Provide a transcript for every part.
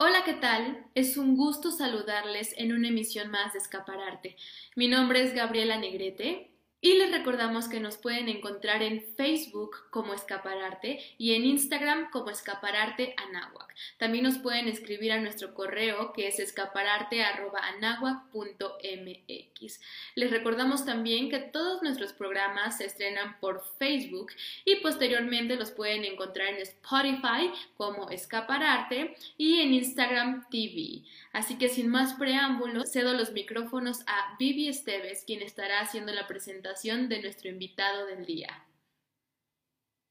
Hola, ¿qué tal? Es un gusto saludarles en una emisión más de Escapararte. Mi nombre es Gabriela Negrete y les recordamos que nos pueden encontrar en Facebook como Escapararte y en Instagram como Escapararte Anáhuac. También nos pueden escribir a nuestro correo que es escapararte.anahuac.mx. Les recordamos también que todos nuestros programas se estrenan por Facebook y posteriormente los pueden encontrar en Spotify como Escapararte y en Instagram TV. Así que sin más preámbulos, cedo los micrófonos a Vivi Esteves, quien estará haciendo la presentación de nuestro invitado del día.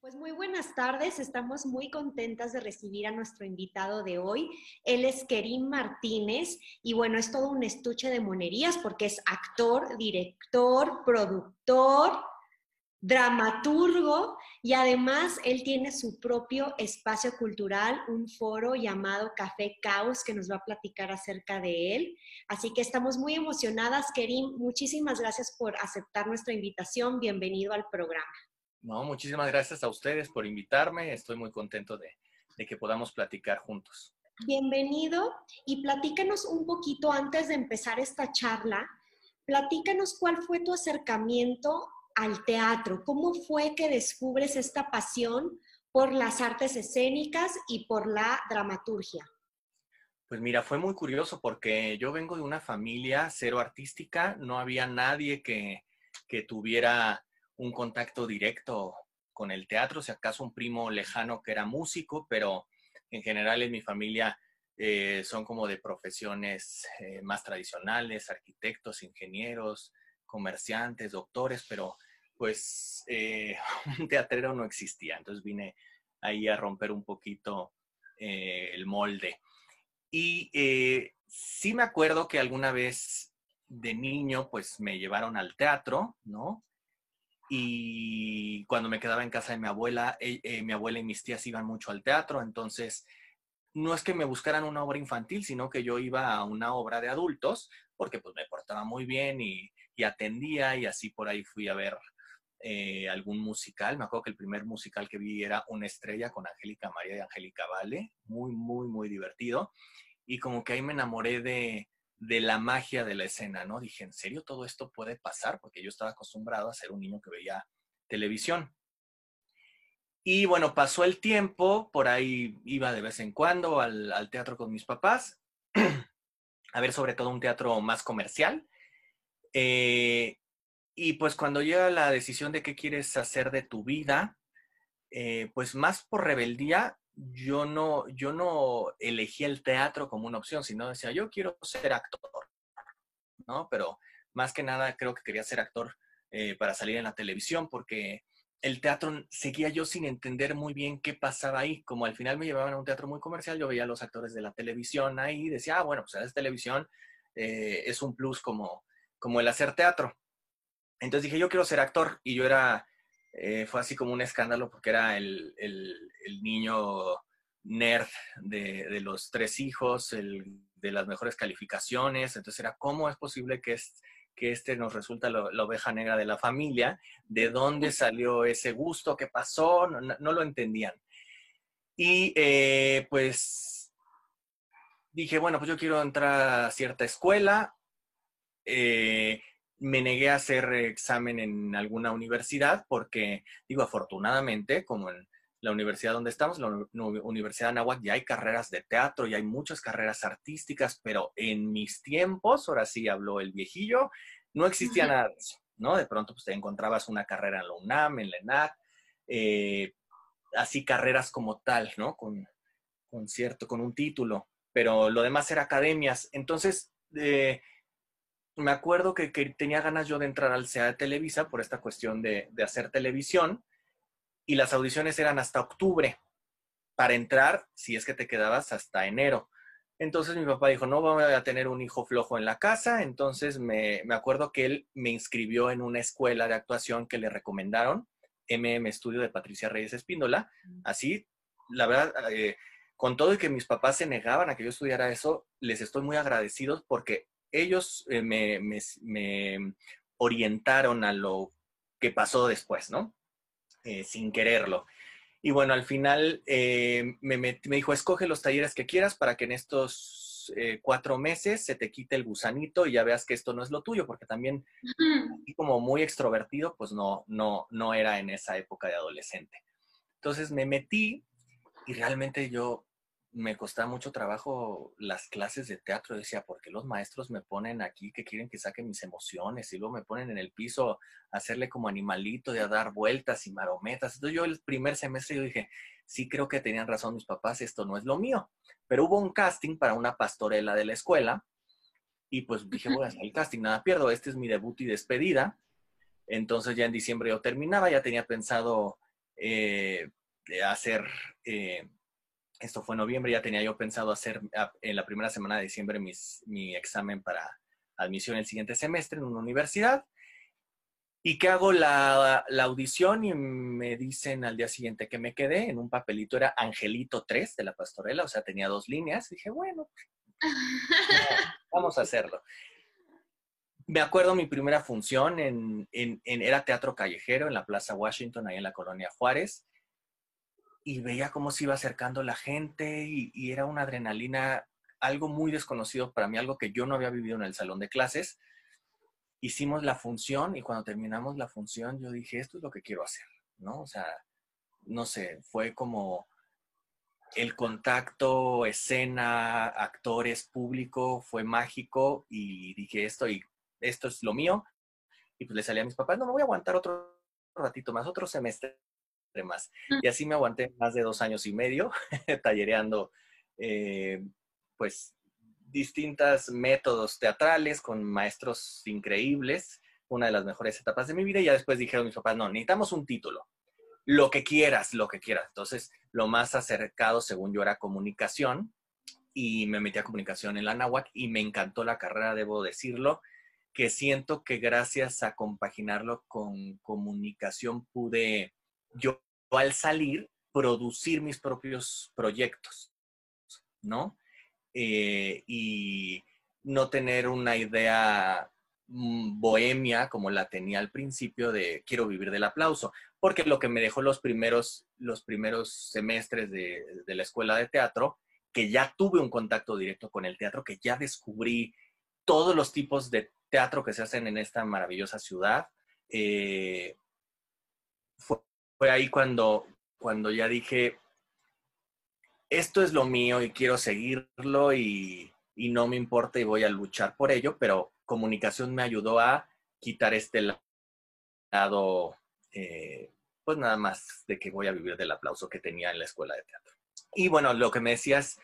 Pues muy buenas tardes, estamos muy contentas de recibir a nuestro invitado de hoy. Él es Kerim Martínez y bueno, es todo un estuche de monerías porque es actor, director, productor, dramaturgo y además él tiene su propio espacio cultural, un foro llamado Café Caos que nos va a platicar acerca de él. Así que estamos muy emocionadas, Kerim. Muchísimas gracias por aceptar nuestra invitación. Bienvenido al programa. No, muchísimas gracias a ustedes por invitarme. Estoy muy contento de, de que podamos platicar juntos. Bienvenido y platícanos un poquito antes de empezar esta charla. Platícanos cuál fue tu acercamiento al teatro? ¿Cómo fue que descubres esta pasión por las artes escénicas y por la dramaturgia? Pues mira, fue muy curioso porque yo vengo de una familia cero artística, no había nadie que, que tuviera un contacto directo con el teatro, si acaso un primo lejano que era músico, pero en general en mi familia eh, son como de profesiones eh, más tradicionales, arquitectos, ingenieros, comerciantes, doctores, pero pues eh, un teatrero no existía. Entonces vine ahí a romper un poquito eh, el molde. Y eh, sí me acuerdo que alguna vez de niño, pues me llevaron al teatro, ¿no? Y cuando me quedaba en casa de mi abuela, mi abuela y mis tías iban mucho al teatro, entonces no es que me buscaran una obra infantil, sino que yo iba a una obra de adultos, porque pues me portaba muy bien y atendía y así por ahí fui a ver eh, algún musical. Me acuerdo que el primer musical que vi era Una estrella con Angélica María y Angélica Vale. Muy, muy, muy divertido. Y como que ahí me enamoré de, de la magia de la escena, ¿no? Dije, ¿en serio todo esto puede pasar? Porque yo estaba acostumbrado a ser un niño que veía televisión. Y bueno, pasó el tiempo, por ahí iba de vez en cuando al, teatro con mis papás, a ver sobre todo un teatro más comercial. Eh, y pues cuando llega la decisión de qué quieres hacer de tu vida, eh, pues más por rebeldía, yo no, yo no elegí el teatro como una opción, sino decía, yo quiero ser actor, ¿no? Pero más que nada creo que quería ser actor eh, para salir en la televisión, porque el teatro seguía yo sin entender muy bien qué pasaba ahí. Como al final me llevaban a un teatro muy comercial, yo veía a los actores de la televisión ahí y decía, ah, bueno, pues es televisión, eh, es un plus como, como el hacer teatro. Entonces dije, yo quiero ser actor y yo era, eh, fue así como un escándalo porque era el, niño nerd de, los tres hijos, el, de las mejores calificaciones, entonces era, ¿cómo es posible que, es, que este nos resulta la oveja negra de la familia? ¿De dónde salió ese gusto? ¿Qué pasó? No, lo entendían. Y eh, pues dije, bueno, pues yo quiero entrar a cierta escuela. Eh, me negué a hacer examen en alguna universidad porque, digo, afortunadamente, como en la universidad donde estamos, la Universidad de Anáhuac, ya hay carreras de teatro y hay muchas carreras artísticas, pero en mis tiempos, ahora sí habló el viejillo, no existía nada de eso, ¿no? De pronto pues te encontrabas una carrera en la UNAM, en la ENAC, eh, así carreras como tal, ¿no? Con, con cierto, con un título, pero lo demás era academias. Entonces, eh, me acuerdo que, tenía ganas yo de entrar al CEA de Televisa por esta cuestión de, hacer televisión y las audiciones eran hasta octubre para entrar, si es que te quedabas hasta enero. Entonces mi papá dijo, no voy a tener un hijo flojo en la casa, entonces me, acuerdo que él me inscribió en una escuela de actuación que le recomendaron, MM Estudio de Patricia Reyes Espíndola. Así, la verdad, eh, con todo y que mis papás se negaban a que yo estudiara eso, les estoy muy agradecidos porque ellos eh, me, orientaron a lo que pasó después, ¿no? Eh, sin quererlo. Y bueno, al final eh, me, me, dijo, escoge los talleres que quieras para que en estos cuatro meses se te quite el gusanito y ya veas que esto no es lo tuyo, porque también como muy extrovertido, pues no, no, no era en esa época de adolescente. Entonces me metí y realmente yo me costaba mucho trabajo las clases de teatro. Decía, ¿por qué los maestros me ponen aquí que quieren que saque mis emociones? Y luego me ponen en el piso a hacerle como animalito, de a dar vueltas y marometas. Entonces yo el primer semestre yo dije, sí creo que tenían razón mis papás, esto no es lo mío. Pero hubo un casting para una pastorela de la escuela y pues dije, voy a hacer el casting, nada pierdo, este es mi debut y despedida. Entonces ya en diciembre yo terminaba, ya tenía pensado eh, hacer... Eh, esto fue en noviembre, ya tenía yo pensado hacer en la primera semana de diciembre mi examen para admisión el siguiente semestre en una universidad. ¿Y qué hago la, audición? Y me dicen al día siguiente que me quedé en un papelito, era Angelito 3 de la pastorela, o sea, tenía dos líneas. dije, bueno, vamos a hacerlo. Me acuerdo mi primera función en, en, era teatro callejero en la Plaza Washington, ahí en la colonia Juárez y veía cómo se iba acercando la gente y, era una adrenalina, algo muy desconocido para mí, algo que yo no había vivido en el salón de clases. Hicimos la función y cuando terminamos la función yo dije, esto es lo que quiero hacer, ¿no? O sea, no sé, fue como el contacto, escena, actores, público, fue mágico y dije esto y esto es lo mío. Y pues le salí a mis papás, no me voy a aguantar otro ratito más, otro semestre más. Mm. Y así me aguanté más de dos años y medio tallereando, eh, pues, distintos métodos teatrales con maestros increíbles, una de las mejores etapas de mi vida. Y ya después dijeron mis papás, no, necesitamos un título. Lo que quieras, lo que quieras. Entonces, lo más acercado, según yo, era comunicación. Y me metí a comunicación en la NAWAC y me encantó la carrera, debo decirlo, que siento que gracias a compaginarlo con comunicación pude yo al salir producir mis propios proyectos, ¿no? Eh, y no tener una idea mm, bohemia como la tenía al principio de quiero vivir del aplauso, porque lo que me dejó los primeros, los primeros semestres de, la escuela de teatro, que ya tuve un contacto directo con el teatro, que ya descubrí todos los tipos de teatro que se hacen en esta maravillosa ciudad, eh, fue fue ahí cuando, cuando ya dije, esto es lo mío y quiero seguirlo y, no me importa y voy a luchar por ello, pero comunicación me ayudó a quitar este lado, eh, pues nada más de que voy a vivir del aplauso que tenía en la escuela de teatro. Y bueno, lo que me decías,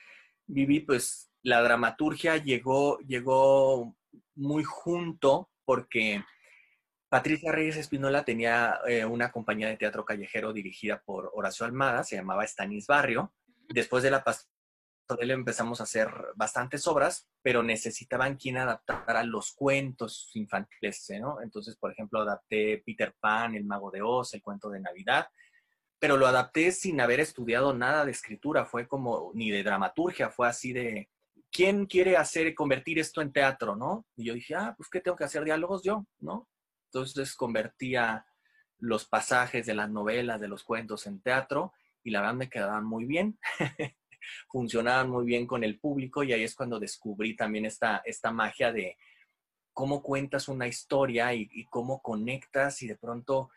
Vivi, pues la dramaturgia llegó, llegó muy junto porque Patricia Reyes Espinola tenía eh, una compañía de teatro callejero dirigida por Horacio Almada, se llamaba Stanis Barrio. Después de la pastorela empezamos a hacer bastantes obras, pero necesitaban quien adaptara los cuentos infantiles, ¿no? Entonces, por ejemplo, adapté Peter Pan, El Mago de Oz, El Cuento de Navidad, pero lo adapté sin haber estudiado nada de escritura, fue como, ni de dramaturgia, fue así de, ¿quién quiere hacer, convertir esto en teatro, no? Y yo dije, ah, pues, ¿qué tengo que hacer? Diálogos yo, ¿no? Entonces convertía los pasajes de las novelas, de los cuentos en teatro y la verdad me quedaban muy bien. Funcionaban muy bien con el público y ahí es cuando descubrí también esta, esta magia de cómo cuentas una historia y, cómo conectas y de pronto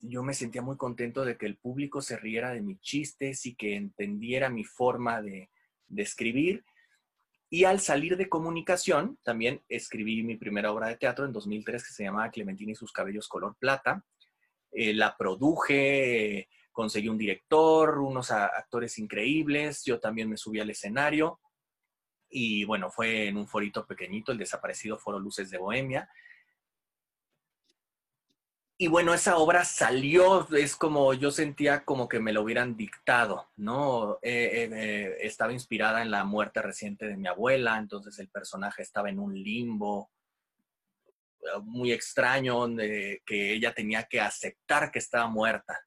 yo me sentía muy contento de que el público se riera de mis chistes y que entendiera mi forma de, de escribir y al salir de comunicación, también escribí mi primera obra de teatro en 2003 que se llamaba Clementina y sus cabellos color plata. Eh, la produje, conseguí un director, unos actores increíbles, yo también me subí al escenario y bueno, fue en un forito pequeñito, el desaparecido Foro Luces de Bohemia. Y bueno, esa obra salió, es como yo sentía como que me lo hubieran dictado, ¿no? Eh, eh, estaba inspirada en la muerte reciente de mi abuela, entonces el personaje estaba en un limbo eh, muy extraño, que ella tenía que aceptar que estaba muerta,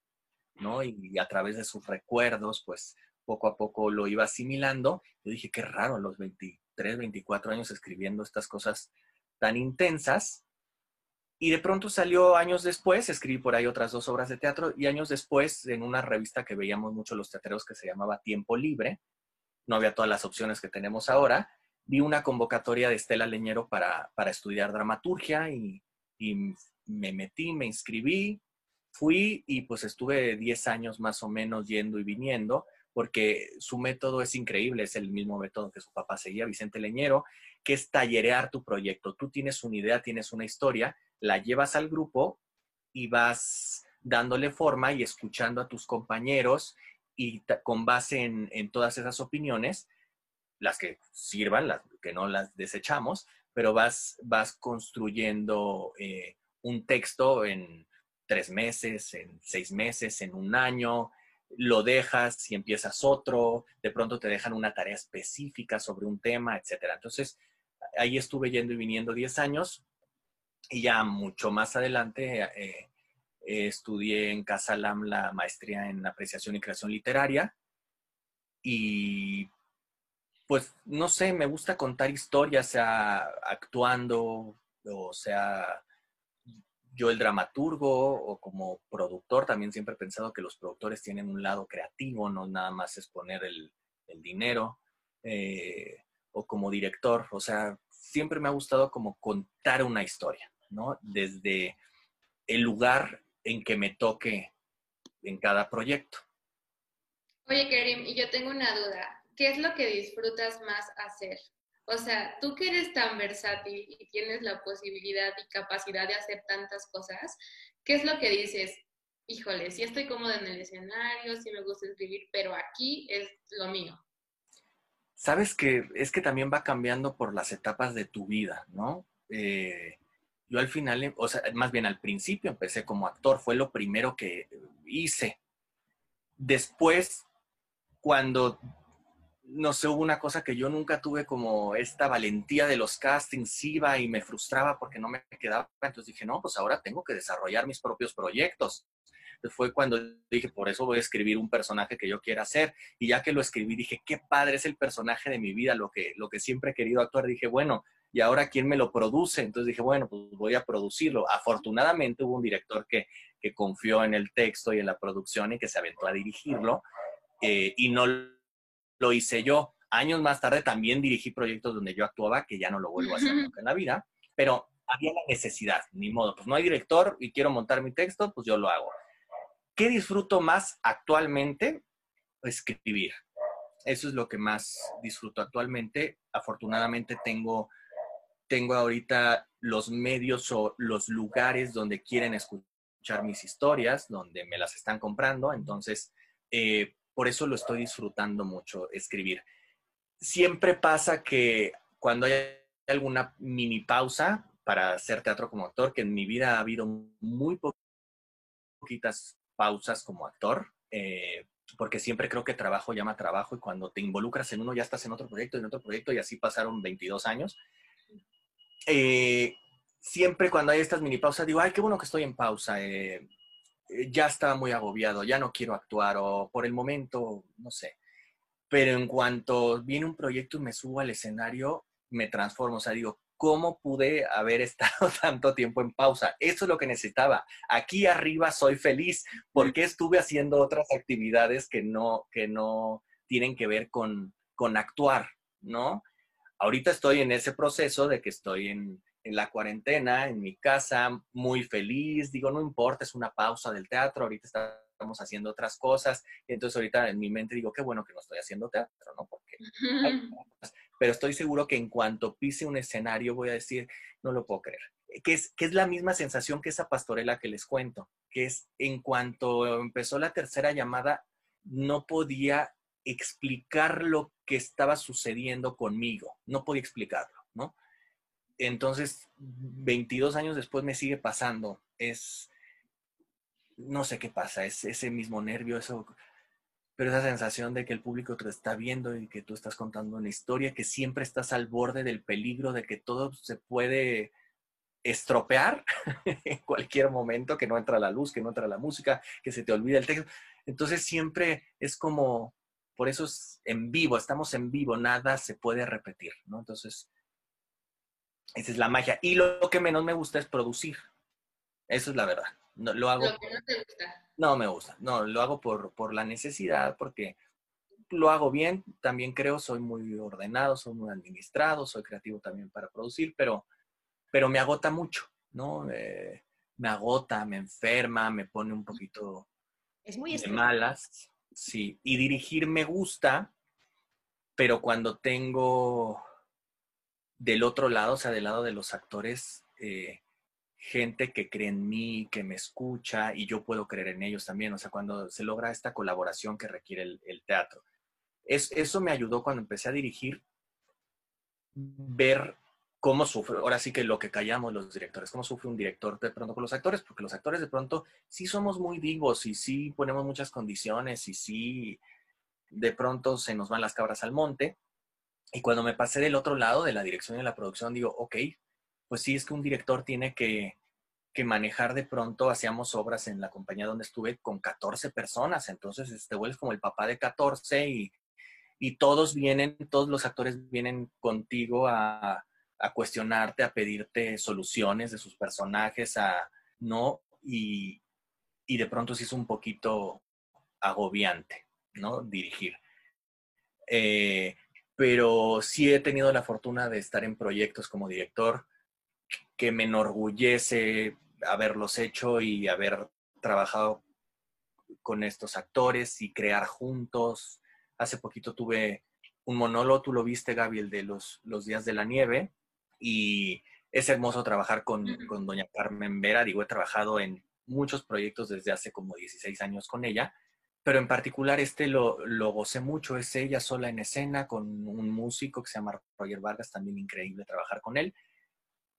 ¿no? Y, a través de sus recuerdos, pues poco a poco lo iba asimilando. Yo dije, qué raro, los 23, 24 años escribiendo estas cosas tan intensas Y de pronto salió años después, escribí por ahí otras dos obras de teatro, y años después, en una revista que veíamos mucho los teatreros que se llamaba Tiempo Libre, no había todas las opciones que tenemos ahora, vi una convocatoria de Estela Leñero para, estudiar dramaturgia y, y, me metí, me inscribí, fui y pues estuve 10 años más o menos yendo y viniendo, porque su método es increíble, es el mismo método que su papá seguía, Vicente Leñero, que es tallerear tu proyecto. Tú tienes una idea, tienes una historia, la llevas al grupo y vas dándole forma y escuchando a tus compañeros y con base en, todas esas opiniones, las que sirvan, las que no las desechamos, pero vas, vas construyendo eh, un texto en tres meses, en seis meses, en un año, lo dejas y empiezas otro, de pronto te dejan una tarea específica sobre un tema, etc. Entonces, ahí estuve yendo y viniendo 10 años y ya mucho más adelante eh, estudié en Casa Lam la maestría en apreciación y creación literaria. Y pues no sé, me gusta contar historias, sea actuando o sea yo el dramaturgo o como productor, también siempre he pensado que los productores tienen un lado creativo, no nada más es poner el, dinero, eh, o como director, o sea, siempre me ha gustado como contar una historia, ¿no? Desde el lugar en que me toque en cada proyecto. Oye, Kerim, y yo tengo una duda. ¿Qué es lo que disfrutas más hacer? O sea, tú que eres tan versátil y tienes la posibilidad y capacidad de hacer tantas cosas, ¿qué es lo que dices? Híjole, sí estoy cómoda en el escenario, sí me gusta escribir, pero aquí es lo mío. Sabes que es que también va cambiando por las etapas de tu vida, ¿no? Eh, yo al final, o sea, más bien al principio empecé como actor, fue lo primero que hice. Después, cuando no sé, hubo una cosa que yo nunca tuve como esta valentía de los castings, iba y me frustraba porque no me quedaba. Entonces dije, no, pues ahora tengo que desarrollar mis propios proyectos. Fue cuando dije, por eso voy a escribir un personaje que yo quiera hacer. Y ya que lo escribí, dije, qué padre es el personaje de mi vida, lo que, lo que siempre he querido actuar. Dije, bueno, ¿y ahora quién me lo produce? Entonces dije, bueno, pues voy a producirlo. Afortunadamente hubo un director que, que confió en el texto y en la producción y que se aventó a dirigirlo. Eh, y no lo hice yo. Años más tarde también dirigí proyectos donde yo actuaba, que ya no lo vuelvo a hacer nunca en la vida, pero había la necesidad, ni modo, pues no hay director y quiero montar mi texto, pues yo lo hago. ¿Qué disfruto más actualmente? Escribir. Eso es lo que más disfruto actualmente. Afortunadamente tengo, tengo ahorita los medios o los lugares donde quieren escuchar mis historias, donde me las están comprando. Entonces, eh, por eso lo estoy disfrutando mucho escribir. Siempre pasa que cuando hay alguna mini pausa para hacer teatro como actor, que en mi vida ha habido muy poquitas pausas como actor, eh, porque siempre creo que trabajo llama trabajo y cuando te involucras en uno ya estás en otro proyecto, en otro proyecto y así pasaron 22 años. Eh, siempre cuando hay estas mini pausas digo, ay, qué bueno que estoy en pausa. Eh, eh, ya estaba muy agobiado, ya no quiero actuar o por el momento, no sé. Pero en cuanto viene un proyecto y me subo al escenario, me transformo. O sea, digo, ¿cómo pude haber estado tanto tiempo en pausa? Eso es lo que necesitaba. Aquí arriba soy feliz porque estuve haciendo otras actividades que no, que no tienen que ver con, con actuar, ¿no? Ahorita estoy en ese proceso de que estoy en, en la cuarentena, en mi casa, muy feliz. Digo, no importa, es una pausa del teatro, ahorita estamos haciendo otras cosas. Y entonces ahorita en mi mente digo, qué bueno que no estoy haciendo teatro, ¿no? Porque... Pero estoy seguro que en cuanto pise un escenario voy a decir, no lo puedo creer. Que es, que es la misma sensación que esa pastorela que les cuento, que es en cuanto empezó la tercera llamada, no podía explicar lo que estaba sucediendo conmigo, no podía explicarlo, ¿no? entonces, 22 años después me sigue pasando. Es, no sé qué pasa, es ese mismo nervio, eso, pero esa sensación de que el público te está viendo y que tú estás contando una historia, que siempre estás al borde del peligro de que todo se puede estropear en cualquier momento, que no entra la luz, que no entra la música, que se te olvida el texto. Entonces siempre es como, por eso es en vivo, estamos en vivo, nada se puede repetir, ¿no? Entonces esa es la magia. Y lo, que menos me gusta es producir. Eso es la verdad. No, lo hago. Lo que no te gusta. No me gusta. No, lo hago por, por la necesidad, porque lo hago bien. También creo, soy muy ordenado, soy muy administrado, soy creativo también para producir, pero, pero me agota mucho, ¿no? Eh, me agota, me enferma, me pone un poquito es muy de malas. Sí, y dirigir me gusta, pero cuando tengo del otro lado, o sea, del lado de los actores, eh, gente que cree en mí, que me escucha y yo puedo creer en ellos también, o sea, cuando se logra esta colaboración que requiere el, teatro. Es, eso me ayudó cuando empecé a dirigir, ver cómo sufre, ahora sí que lo que callamos los directores, cómo sufre un director de pronto con los actores, porque los actores de pronto sí somos muy vivos y sí ponemos muchas condiciones y sí de pronto se nos van las cabras al monte. Y cuando me pasé del otro lado de la dirección y la producción, digo, ok, pues sí es que un director tiene que, que manejar de pronto, hacíamos obras en la compañía donde estuve con 14 personas, entonces te este, vuelves como el papá de 14 y, y todos vienen, todos los actores vienen contigo a, a cuestionarte, a pedirte soluciones de sus personajes, a no, y, y de pronto sí es un poquito agobiante, ¿no? Dirigir. Eh, pero sí he tenido la fortuna de estar en proyectos como director que me enorgullece haberlos hecho y haber trabajado con estos actores y crear juntos. Hace poquito tuve un monólogo, tú lo viste, Gaby, el de los, los días de la nieve, y es hermoso trabajar con, con, doña Carmen Vera. Digo, he trabajado en muchos proyectos desde hace como 16 años con ella, pero en particular este lo, lo gocé mucho. Es ella sola en escena con un músico que se llama Roger Vargas, también increíble trabajar con él.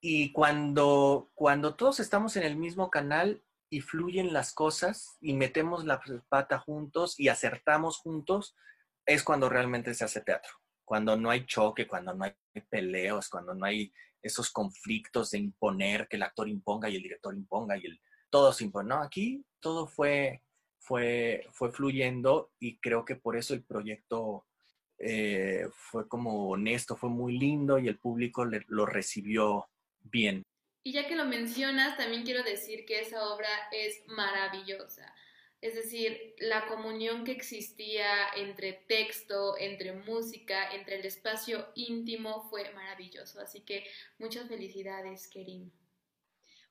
Y cuando, cuando todos estamos en el mismo canal y fluyen las cosas y metemos la pata juntos y acertamos juntos, es cuando realmente se hace teatro cuando no hay choque, cuando no hay peleos, cuando no hay esos conflictos de imponer, que el actor imponga y el director imponga y el, todo se impone. No, aquí todo fue, fue, fue fluyendo y creo que por eso el proyecto eh, fue como honesto, fue muy lindo y el público lo recibió bien. Y ya que lo mencionas, también quiero decir que esa obra es maravillosa. Es decir, la comunión que existía entre texto, entre música, entre el espacio íntimo fue maravilloso. Así que muchas felicidades, Kerim.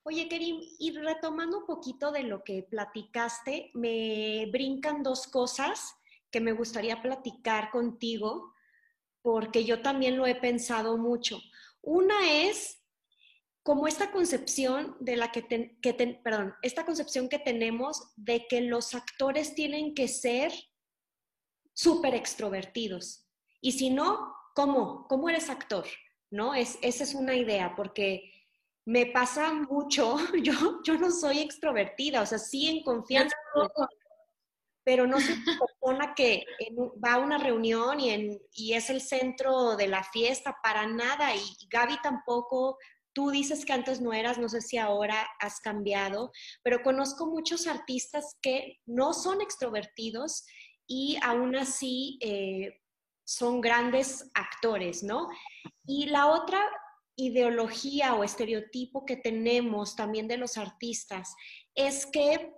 Oye, Kerim, y retomando un poquito de lo que platicaste, me brincan dos cosas que me gustaría platicar contigo, porque yo también lo he pensado mucho. Una es como esta concepción de la que, perdón, esta concepción que tenemos de que los actores tienen que ser súper extrovertidos. Y si no, ¿cómo? ¿Cómo eres actor? ¿No? Es, esa es una idea, porque me pasa mucho, yo, yo no soy extrovertida, o sea, sí en confianza, pero no soy una persona que va a una reunión y, en, y es el centro de la fiesta, para nada, y Gaby tampoco, Tú dices que antes no eras, no sé si ahora has cambiado, pero conozco muchos artistas que no son extrovertidos y aún así eh, son grandes actores, ¿no? Y la otra ideología o estereotipo que tenemos también de los artistas es que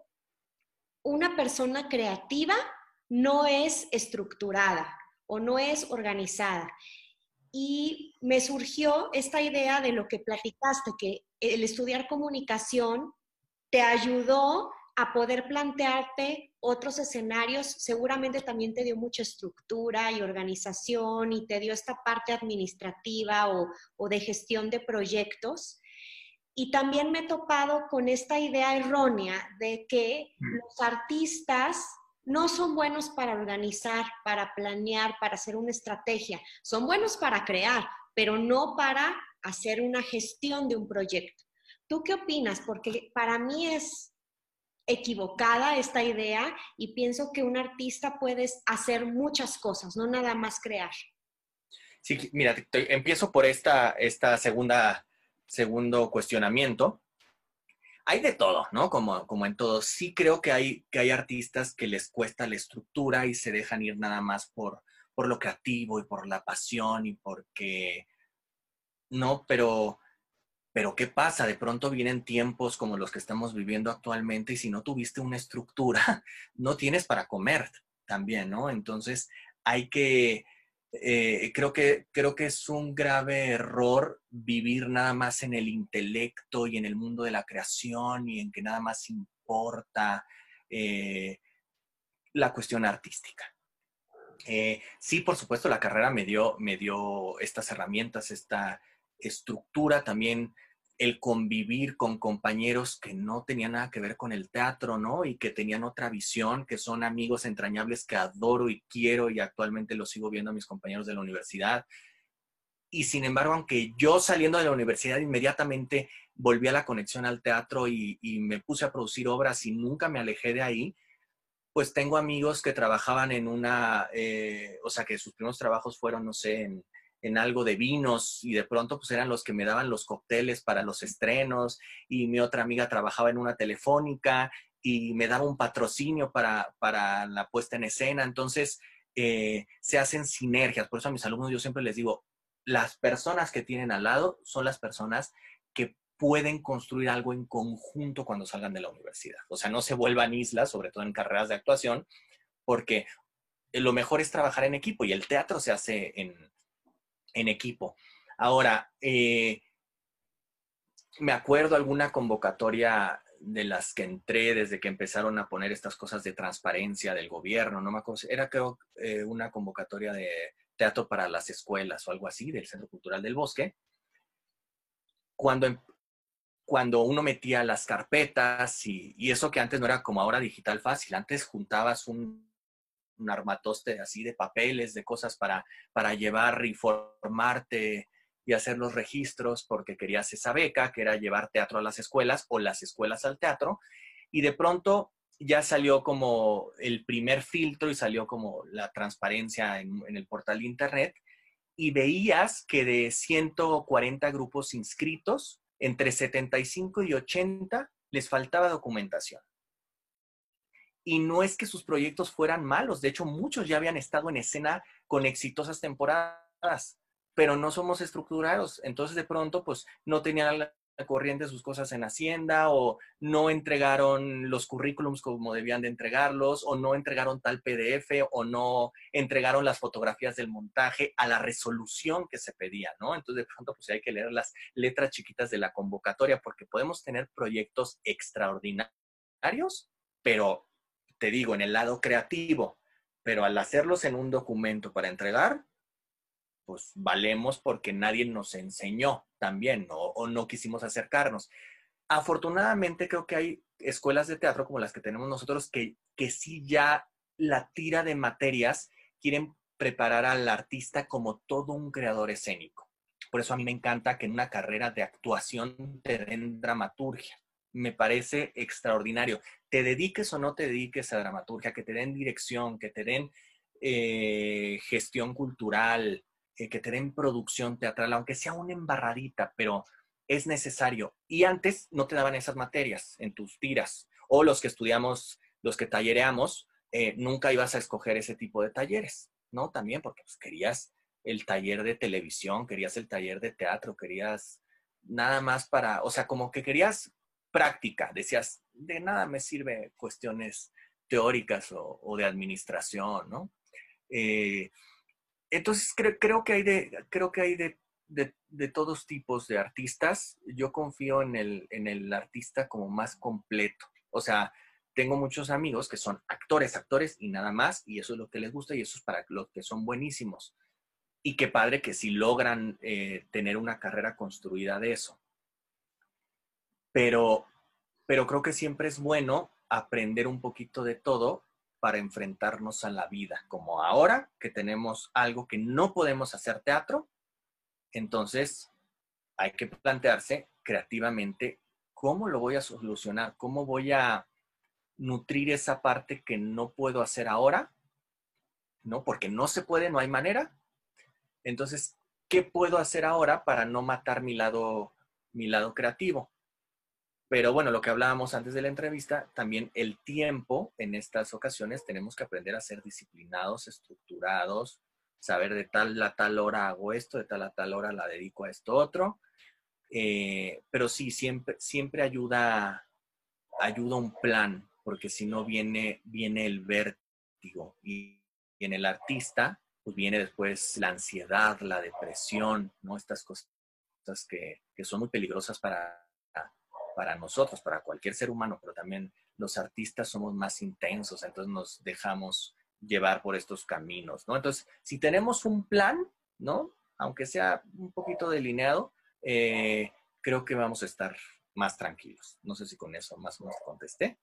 una persona creativa no es estructurada o no es organizada y me surgió esta idea de lo que platicaste, que el estudiar comunicación te ayudó a poder plantearte otros escenarios, seguramente también te dio mucha estructura y organización y te dio esta parte administrativa o, o de gestión de proyectos. Y también me he topado con esta idea errónea de que mm. los artistas no son buenos para organizar, para planear, para hacer una estrategia. Son buenos para crear, pero no para hacer una gestión de un proyecto. ¿Tú qué opinas? Porque para mí es equivocada esta idea y pienso que un artista puede hacer muchas cosas, no nada más crear. Sí, mira, empiezo por esta, esta segunda, segundo cuestionamiento hay de todo, ¿no? Como, como en todo. Sí creo que hay, que hay artistas que les cuesta la estructura y se dejan ir nada más por, por lo creativo y por la pasión y porque, no, pero, Pero ¿qué pasa? De pronto vienen tiempos como los que estamos viviendo actualmente y si no tuviste una estructura, no tienes para comer también, ¿no? Entonces hay que, eh, creo, que, creo que es un grave error vivir nada más en el intelecto y en el mundo de la creación y en que nada más importa eh, la cuestión artística. Eh, sí, por supuesto, la carrera me dio, me dio estas herramientas, esta estructura, también el convivir con compañeros que no tenían nada que ver con el teatro, ¿no? Y que tenían otra visión, que son amigos entrañables que adoro y quiero y actualmente los sigo viendo a mis compañeros de la universidad. Y sin embargo, aunque yo saliendo de la universidad inmediatamente volví a la conexión al teatro y, me puse a producir obras y nunca me alejé de ahí, pues tengo amigos que trabajaban en una, eh, o sea, que sus primeros trabajos fueron, no sé, en, en algo de vinos y de pronto pues eran los que me daban los cócteles para los estrenos y mi otra amiga trabajaba en una telefónica y me daba un patrocinio para, para la puesta en escena. Entonces eh, se hacen sinergias. Por eso a mis alumnos yo siempre les digo, las personas que tienen al lado son las personas que pueden construir algo en conjunto cuando salgan de la universidad. O sea, no se vuelvan islas, sobre todo en carreras de actuación, porque lo mejor es trabajar en equipo y el teatro se hace en, en equipo. Ahora, eh, me acuerdo alguna convocatoria de las que entré desde que empezaron a poner estas cosas de transparencia del gobierno, no me acuerdo, era creo eh, una convocatoria de teatro para las escuelas o algo así, del Centro Cultural del Bosque. Cuando, em, cuando uno metía las carpetas y, y eso que antes no era como ahora digital fácil, antes juntabas un un armatoste así de papeles, de cosas para, para llevar y formarte y hacer los registros porque querías esa beca, que era llevar teatro a las escuelas o las escuelas al teatro. Y de pronto ya salió como el primer filtro y salió como la transparencia en, en el portal de internet y veías que de 140 grupos inscritos, entre 75 y 80 les faltaba documentación. Y no es que sus proyectos fueran malos, de hecho muchos ya habían estado en escena con exitosas temporadas, pero no somos estructurados. Entonces de pronto pues no tenían la corriente sus cosas en Hacienda o no entregaron los currículums como debían de entregarlos o no entregaron tal PDF o no entregaron las fotografías del montaje a la resolución que se pedía, ¿no? Entonces de pronto pues hay que leer las letras chiquitas de la convocatoria porque podemos tener proyectos extraordinarios, pero te digo, en el lado creativo, pero al hacerlos en un documento para entregar, pues valemos porque nadie nos enseñó también o no quisimos acercarnos. Afortunadamente creo que hay escuelas de teatro como las que tenemos nosotros que, que sí ya la tira de materias quieren preparar al artista como todo un creador escénico. Por eso a mí me encanta que en una carrera de actuación te den dramaturgia me parece extraordinario. Te dediques o no te dediques a dramaturgia, que te den dirección, que te den eh, gestión cultural, eh, que te den producción teatral, aunque sea una embarradita, pero es necesario. Y antes no te daban esas materias en tus tiras. O los que estudiamos, los que tallereamos, eh, nunca ibas a escoger ese tipo de talleres, ¿no? También porque pues, querías el taller de televisión, querías el taller de teatro, querías nada más para, o sea, como que querías práctica. Decías, de nada me sirve cuestiones teóricas o, de administración, ¿no? Eh, entonces creo, que hay, de, creo que hay de, todos tipos de artistas. Yo confío en el, en el artista como más completo. O sea, tengo muchos amigos que son actores, actores y nada más, y eso es lo que les gusta y eso es para los que son buenísimos. Y qué padre que si logran eh, tener una carrera construida de eso pero, pero creo que siempre es bueno aprender un poquito de todo para enfrentarnos a la vida, como ahora que tenemos algo que no podemos hacer teatro, entonces hay que plantearse creativamente cómo lo voy a solucionar, cómo voy a nutrir esa parte que no puedo hacer ahora, ¿no? Porque no se puede, no hay manera. Entonces, ¿qué puedo hacer ahora para no matar mi lado, mi lado creativo? Pero bueno, lo que hablábamos antes de la entrevista, también el tiempo en estas ocasiones tenemos que aprender a ser disciplinados, estructurados, saber de tal a tal hora hago esto, de tal a tal hora la dedico a esto otro. Eh, pero sí, siempre, siempre ayuda, ayuda un plan, porque si no viene, viene el vértigo y, en el artista, pues viene después la ansiedad, la depresión, ¿no? Estas cosas que, que son muy peligrosas para, para nosotros, para cualquier ser humano, pero también los artistas somos más intensos, entonces nos dejamos llevar por estos caminos, ¿no? Entonces, si tenemos un plan, ¿no? Aunque sea un poquito delineado, eh, creo que vamos a estar más tranquilos. No sé si con eso más o menos contesté.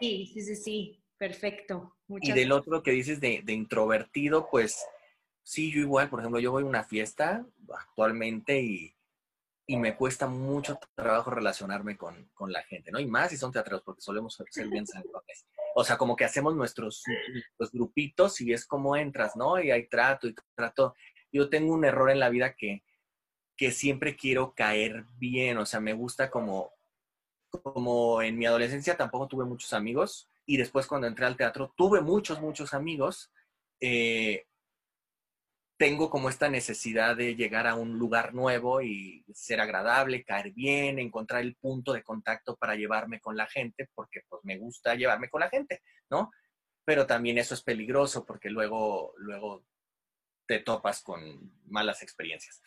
Sí, sí, sí, sí, perfecto. y del otro que dices de, de, introvertido, pues sí, yo igual, por ejemplo, yo voy a una fiesta actualmente y, y me cuesta mucho trabajo relacionarme con, con, la gente, ¿no? Y más si son teatros, porque solemos ser bien sangrones. O sea, como que hacemos nuestros, nuestros grupitos y es como entras, ¿no? Y hay trato y trato. Yo tengo un error en la vida que, que siempre quiero caer bien, o sea, me gusta como, como en mi adolescencia tampoco tuve muchos amigos y después cuando entré al teatro tuve muchos, muchos amigos. Eh, tengo como esta necesidad de llegar a un lugar nuevo y ser agradable, caer bien, encontrar el punto de contacto para llevarme con la gente, porque pues me gusta llevarme con la gente, ¿no? Pero también eso es peligroso porque luego, luego te topas con malas experiencias.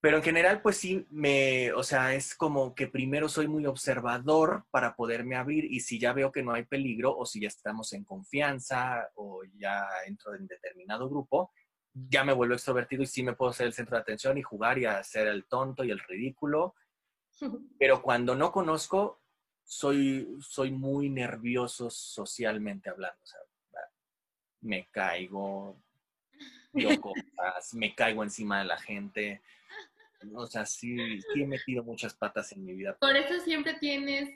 Pero en general, pues sí, me, o sea, es como que primero soy muy observador para poderme abrir y si ya veo que no hay peligro o si ya estamos en confianza o ya entro en determinado grupo, ya me vuelvo extrovertido y sí me puedo ser el centro de atención y jugar y hacer el tonto y el ridículo. Pero cuando no conozco, soy, soy muy nervioso socialmente hablando. O sea, me caigo, cosas, me caigo encima de la gente o sea, sí, sí he metido muchas patas en mi vida. Por eso siempre tienes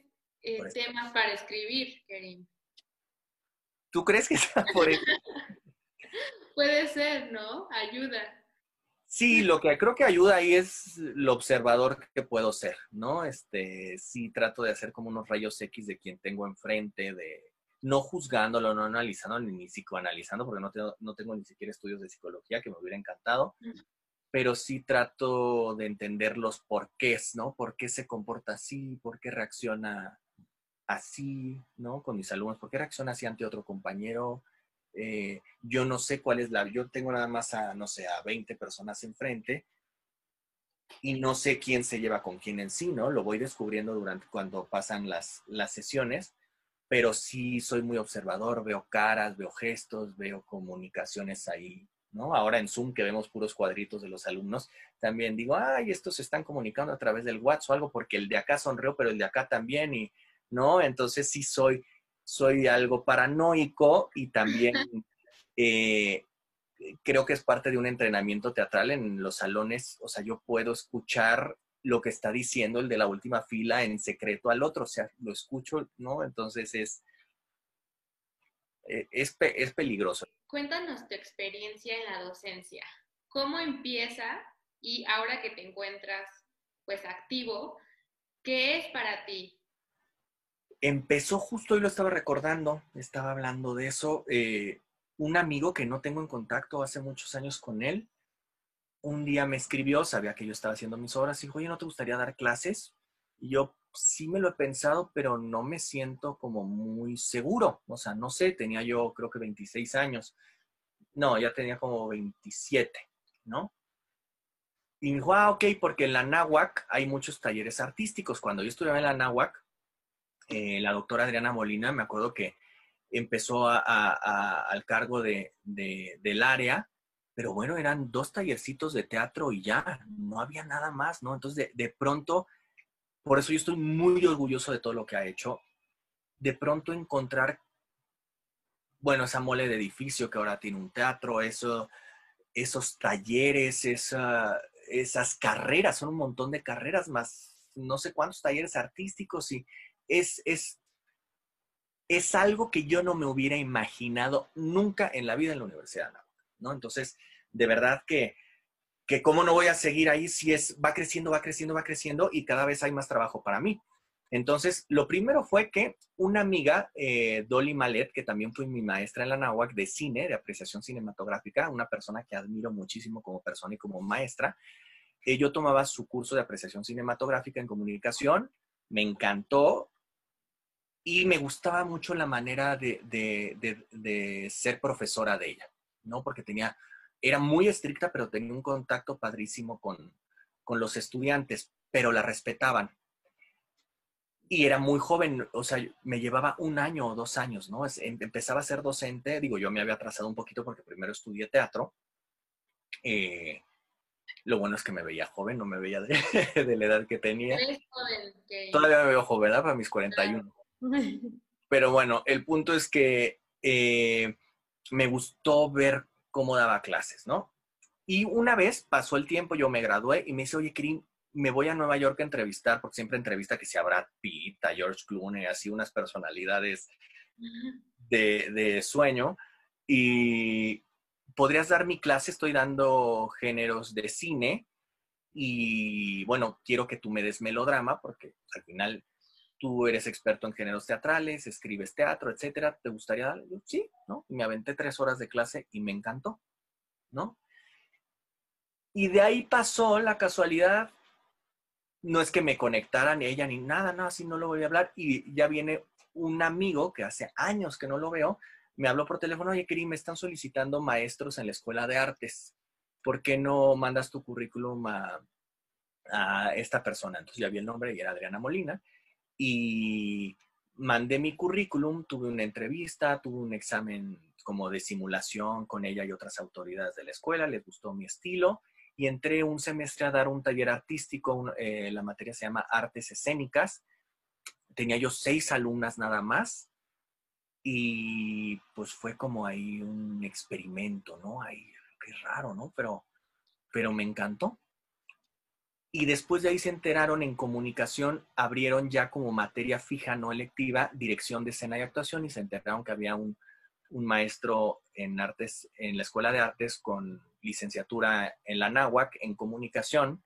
eh, temas para escribir, Kerim. ¿Tú crees que sea por eso? Puede ser, ¿no? Ayuda. Sí, lo que creo que ayuda ahí es lo observador que puedo ser, ¿no? Este, sí trato de hacer como unos rayos X de quien tengo enfrente, de no juzgándolo, no analizándolo ni psicoanalizando, porque no tengo, no tengo ni siquiera estudios de psicología, que me hubiera encantado, pero sí trato de entender los porqués, ¿no? ¿Por qué se comporta así? ¿Por qué reacciona así, ¿no? Con mis alumnos, ¿por qué reacciona así ante otro compañero? Eh, yo no sé cuál es la, yo tengo nada más a, no sé, a 20 personas enfrente y no sé quién se lleva con quién en sí, ¿no? Lo voy descubriendo durante cuando pasan las, las sesiones, pero sí soy muy observador, veo caras, veo gestos, veo comunicaciones ahí ¿no? Ahora en Zoom que vemos puros cuadritos de los alumnos, también digo, ay, estos se están comunicando a través del WhatsApp o algo porque el de acá sonrió, pero el de acá también y, ¿no? Entonces sí soy, soy algo paranoico y también eh, creo que es parte de un entrenamiento teatral en los salones, o sea, yo puedo escuchar lo que está diciendo el de la última fila en secreto al otro, o sea, lo escucho, ¿no? Entonces es, eh, es, es peligroso. Cuéntanos tu experiencia en la docencia. ¿Cómo empieza y ahora que te encuentras pues activo, qué es para ti? Empezó justo, hoy lo estaba recordando, estaba hablando de eso, eh, un amigo que no tengo en contacto hace muchos años con él, un día me escribió, sabía que yo estaba haciendo mis obras, y dijo, oye, ¿no te gustaría dar clases? Y yo sí me lo he pensado, pero no me siento como muy seguro. O sea, no sé, tenía yo creo que 26 años. No, ya tenía como 27, ¿no? Y me dijo, ah, ok, porque en la náhuac hay muchos talleres artísticos. Cuando yo estudiaba en la náhuac, eh, la doctora Adriana Molina, me acuerdo que empezó al cargo de, del área, pero bueno, eran dos tallercitos de teatro y ya, no había nada más, ¿no? Entonces, de, de pronto por eso yo estoy muy orgulloso de todo lo que ha hecho. De pronto encontrar, bueno, esa mole de edificio que ahora tiene un teatro, eso, esos talleres, esas carreras, son un montón de carreras más, no sé cuántos talleres artísticos y es, es, es algo que yo no me hubiera imaginado nunca en la vida en la universidad, ¿no? Entonces, de verdad que que cómo no voy a seguir ahí si es, va creciendo, va creciendo, va creciendo y cada vez hay más trabajo para mí. Entonces, lo primero fue que una amiga, eh, Dolly Malet, que también fue mi maestra en la NAWAC de cine, de apreciación cinematográfica, una persona que admiro muchísimo como persona y como maestra, eh, tomaba su curso de apreciación cinematográfica en comunicación, me encantó y me gustaba mucho la manera de, de, ser profesora de ella, ¿no? Porque tenía, era muy estricta, pero tenía un contacto padrísimo con, con los estudiantes, pero la respetaban. Y era muy joven, o sea, me llevaba un año o dos años, ¿no? Em, empezaba a ser docente, digo, yo me había atrasado un poquito porque primero estudié teatro. Eh, lo bueno es que me veía joven, no me veía de, la edad que tenía. Todavía me veo joven, ¿verdad? Para mis 41. Pero bueno, el punto es que eh, me gustó ver cómo daba clases, ¿no? Y una vez pasó el tiempo, yo me gradué y me dice, oye, Kirin, me voy a Nueva York a entrevistar, porque siempre entrevista que se Brad Pitt, a George Clooney, así unas personalidades de, de sueño. Y podrías dar mi clase, estoy dando géneros de cine y bueno, quiero que tú me des melodrama porque al final tú eres experto en géneros teatrales, escribes teatro, etcétera. ¿Te gustaría darle? sí, ¿no? Me aventé tres horas de clase y me encantó, ¿no? Y de ahí pasó la casualidad. No es que me conectaran ella ni nada, no, así no lo voy a hablar. Y ya viene un amigo que hace años que no lo veo, me habló por teléfono, oye, Kiri, me están solicitando maestros en la escuela de artes. ¿Por qué no mandas tu currículum a, esta persona? Entonces ya vi el nombre y era Adriana Molina. Y mandé mi currículum, tuve una entrevista, tuve un examen como de simulación con ella y otras autoridades de la escuela, les gustó mi estilo y entré un semestre a dar un taller artístico, eh, la materia se llama Artes Escénicas. Tenía yo seis alumnas nada más y pues fue como ahí un experimento, ¿no? Ahí, qué raro, ¿no? Pero, pero me encantó. Y después de ahí se enteraron en comunicación, abrieron ya como materia fija, no electiva, dirección de escena y actuación, y se enteraron que había un, un maestro en artes, en la Escuela de Artes con licenciatura en la NAWAC en comunicación.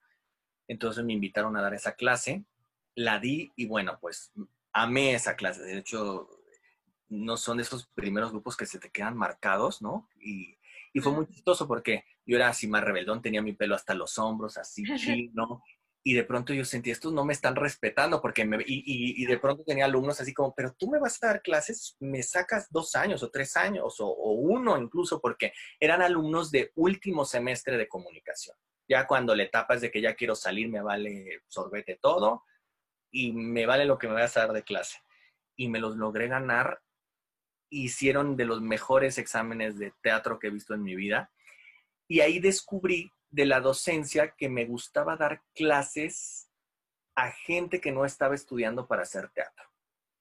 Entonces me invitaron a dar esa clase, la di y bueno, pues amé esa clase. De hecho, no son de esos primeros grupos que se te quedan marcados, ¿no? Fue muy chistoso porque yo era así más rebeldón, tenía mi pelo hasta los hombros, así chino, y de pronto yo sentí, estos no me están respetando, porque me, y, de pronto tenía alumnos así como, pero tú me vas a dar clases, me sacas dos años o tres años o, o uno incluso, porque eran alumnos de último semestre de comunicación. Ya cuando la etapa es de que ya quiero salir, me vale sorbete todo y me vale lo que me vas a dar de clase. Y me los logré ganar hicieron de los mejores exámenes de teatro que he visto en mi vida. Y ahí descubrí de la docencia que me gustaba dar clases a gente que no estaba estudiando para hacer teatro.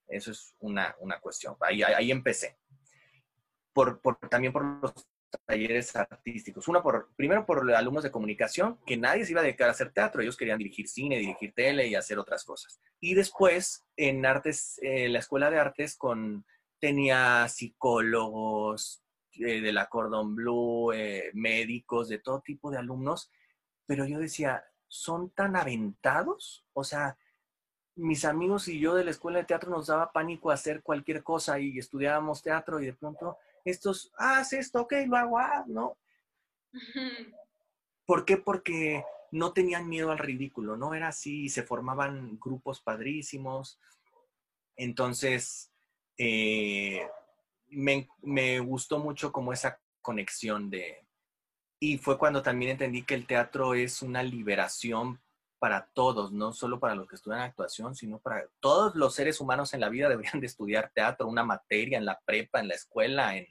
Eso es una, cuestión. Ahí, ahí empecé. Por, también por los talleres artísticos. Uno, por, primero por alumnos de comunicación, que nadie se iba a dedicar a hacer teatro, ellos querían dirigir cine, dirigir tele y hacer otras cosas. Y después, en artes, en la escuela de artes, con tenía psicólogos eh, de la Cordon Blue, eh, médicos, de todo tipo de alumnos, pero yo decía, ¿son tan aventados? O sea, mis amigos y yo de la escuela de teatro nos daba pánico hacer cualquier cosa y estudiábamos teatro y de pronto estos, ah, haz esto, ok, lo hago, ah, ¿no? ¿Por qué? Porque no tenían miedo al ridículo, ¿no? Era así, se formaban grupos padrísimos. Entonces, eh, me, gustó mucho como esa conexión de... Y fue cuando también entendí que el teatro es una liberación para todos, no solo para los que estudian actuación, sino para todos los seres humanos en la vida deberían de estudiar teatro, una materia en la prepa, en la escuela, en,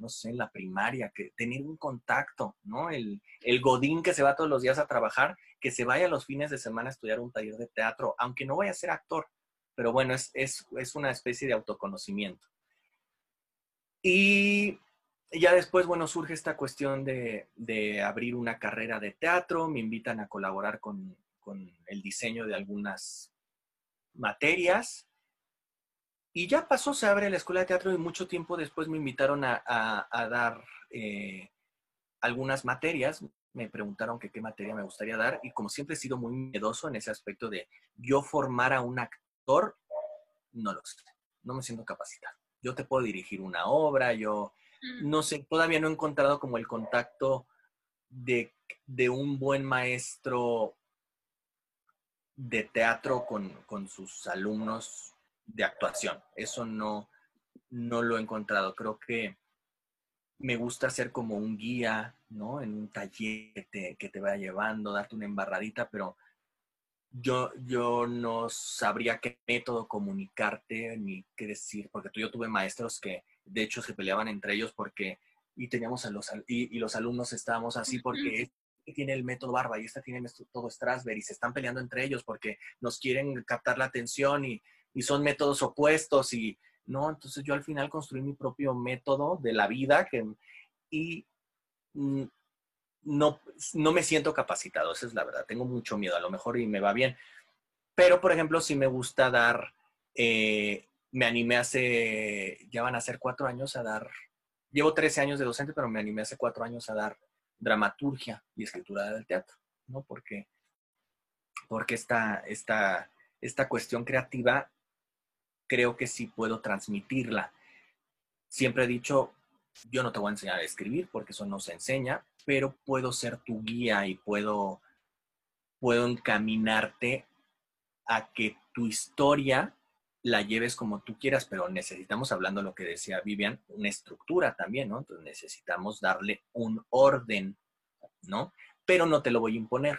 no sé, en la primaria, que tener un contacto, ¿no? El, el godín que se va todos los días a trabajar, que se vaya los fines de semana a estudiar un taller de teatro, aunque no vaya a ser actor, pero bueno, es, una especie de autoconocimiento. Y ya después, bueno, surge esta cuestión de, abrir una carrera de teatro, me invitan a colaborar con, el diseño de algunas materias. Y ya pasó, se abre la escuela de teatro y mucho tiempo después me invitaron a, dar eh, algunas materias. Me preguntaron que qué materia me gustaría dar y como siempre he sido muy miedoso en ese aspecto de yo formar a un actor no lo sé, no me siento capacitado. Yo te puedo dirigir una obra, yo mm. no sé, todavía no he encontrado como el contacto de de un buen maestro de teatro con, con sus alumnos de actuación. Eso no, no lo he encontrado. Creo que me gusta ser como un guía, ¿no? En un taller que te, que te vaya llevando, darte una embarradita, pero yo, yo no sabría qué método comunicarte ni qué decir, porque tú, yo tuve maestros que de hecho se peleaban entre ellos porque, y teníamos a los, y, los alumnos estábamos así porque este tiene el método barba y esta tiene el método Strasberg y se están peleando entre ellos porque nos quieren captar la atención y, y son métodos opuestos y, no, entonces yo al final construí mi propio método de la vida que, y mm, no, no me siento capacitado, esa es la verdad. Tengo mucho miedo, a lo mejor y me va bien. Pero, por ejemplo, si me gusta dar, eh, me animé hace, ya van a ser cuatro años a dar, llevo 13 años de docente, pero me animé hace cuatro años a dar dramaturgia y escritura del teatro, ¿no? Porque, porque esta, esta, esta cuestión creativa creo que sí puedo transmitirla. Siempre he dicho, yo no te voy a enseñar a escribir porque eso no se enseña, pero puedo ser tu guía y puedo, puedo encaminarte a que tu historia la lleves como tú quieras, pero necesitamos, hablando de lo que decía Vivian, una estructura también, ¿no? Entonces necesitamos darle un orden, ¿no? Pero no te lo voy a imponer.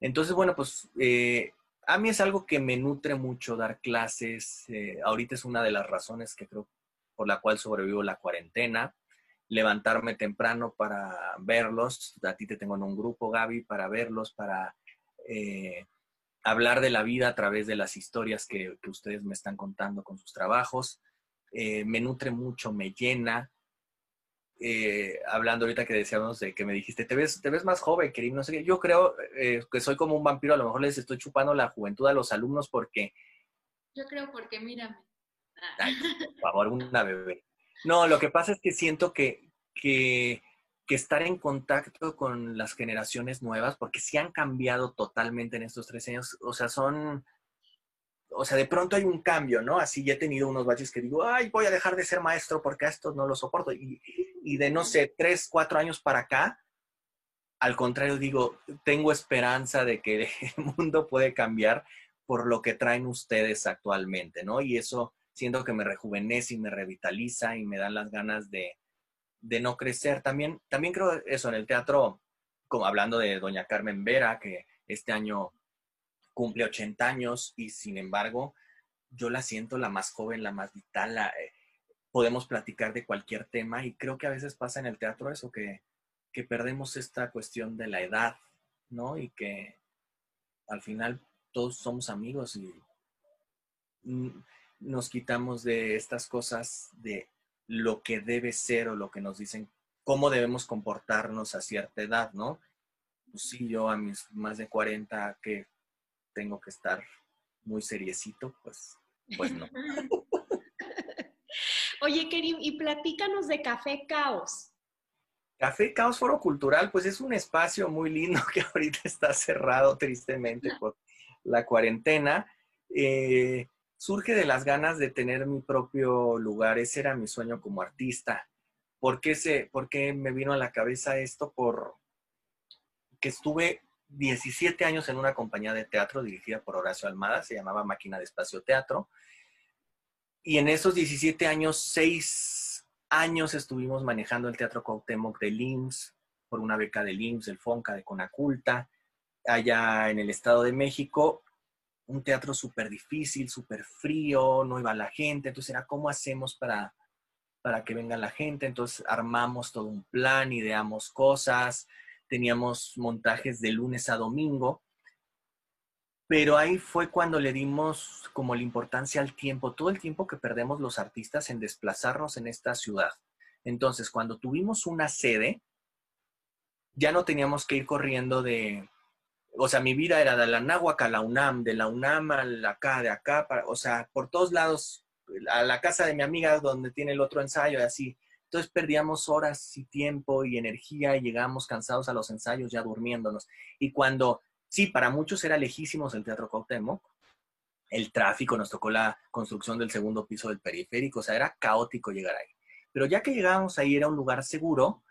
Entonces, bueno, pues eh, a mí es algo que me nutre mucho dar clases. Eh, ahorita es una de las razones que creo por la cual sobrevivo la cuarentena. Levantarme temprano para verlos. A ti te tengo en un grupo, Gaby, para verlos, para eh, hablar de la vida a través de las historias que, ustedes me están contando con sus trabajos. Eh, me nutre mucho, me llena. Eh, hablando ahorita que decíamos de que me dijiste, te ves, te ves más joven, querido, no sé qué. Yo creo que soy como un vampiro, a lo mejor les estoy chupando la juventud a los alumnos porque... Yo creo porque mírame por favor, una bebé. No, lo que pasa es que siento que, que, estar en contacto con las generaciones nuevas, porque sí han cambiado totalmente en estos tres años, o sea, son, o sea, de pronto hay un cambio, ¿no? Así ya he tenido unos baches que digo, ay, voy a dejar de ser maestro porque a estos no lo soporto. Y, y de, no sé, tres, cuatro años para acá, al contrario, digo, tengo esperanza de que el mundo puede cambiar por lo que traen ustedes actualmente, ¿no? Y eso siento que me rejuvenece y me revitaliza y me dan las ganas de, no crecer. También, también creo eso en el teatro, como hablando de doña Carmen Vera, que este año cumple 80 años y sin embargo yo la siento la más joven, la más vital, eh, podemos platicar de cualquier tema y creo que a veces pasa en el teatro eso, que, que perdemos esta cuestión de la edad, ¿no? Y que al final todos somos amigos y mm, nos quitamos de estas cosas de lo que debe ser o lo que nos dicen, cómo debemos comportarnos a cierta edad, ¿no? Pues sí, yo a mis más de 40 que tengo que estar muy seriecito, pues, pues no. Oye, Kerim, y platícanos de Café Caos. Café Caos Foro Cultural, pues es un espacio muy lindo que ahorita está cerrado tristemente por la cuarentena. Eh, surge de las ganas de tener mi propio lugar. Ese era mi sueño como artista. ¿Por qué, se, por qué me vino a la cabeza esto? Por que estuve 17 años en una compañía de teatro dirigida por Horacio Almada, se llamaba Máquina de Espacio Teatro. Y en esos 17 años, 6 años estuvimos manejando el Teatro Cuauhtémoc de LIMS, por una beca de LIMS, del FONCA, de Conaculta, allá en el Estado de México un teatro súper difícil, súper frío, no iba la gente, entonces era cómo hacemos para, para que venga la gente, entonces armamos todo un plan, ideamos cosas, teníamos montajes de lunes a domingo, pero ahí fue cuando le dimos como la importancia al tiempo, todo el tiempo que perdemos los artistas en desplazarnos en esta ciudad. Entonces, cuando tuvimos una sede, ya no teníamos que ir corriendo de, o sea, mi vida era de la Náhuac a la UNAM, de la UNAM a la acá, de acá, o sea, por todos lados, a la casa de mi amiga donde tiene el otro ensayo y así. Entonces perdíamos horas y tiempo y energía y llegábamos cansados a los ensayos ya durmiéndonos. Y cuando, sí, para muchos era lejísimos el Teatro Cuauhtémoc, el tráfico, nos tocó la construcción del segundo piso del periférico, o sea, era caótico llegar ahí. Pero ya que llegábamos ahí era un lugar seguro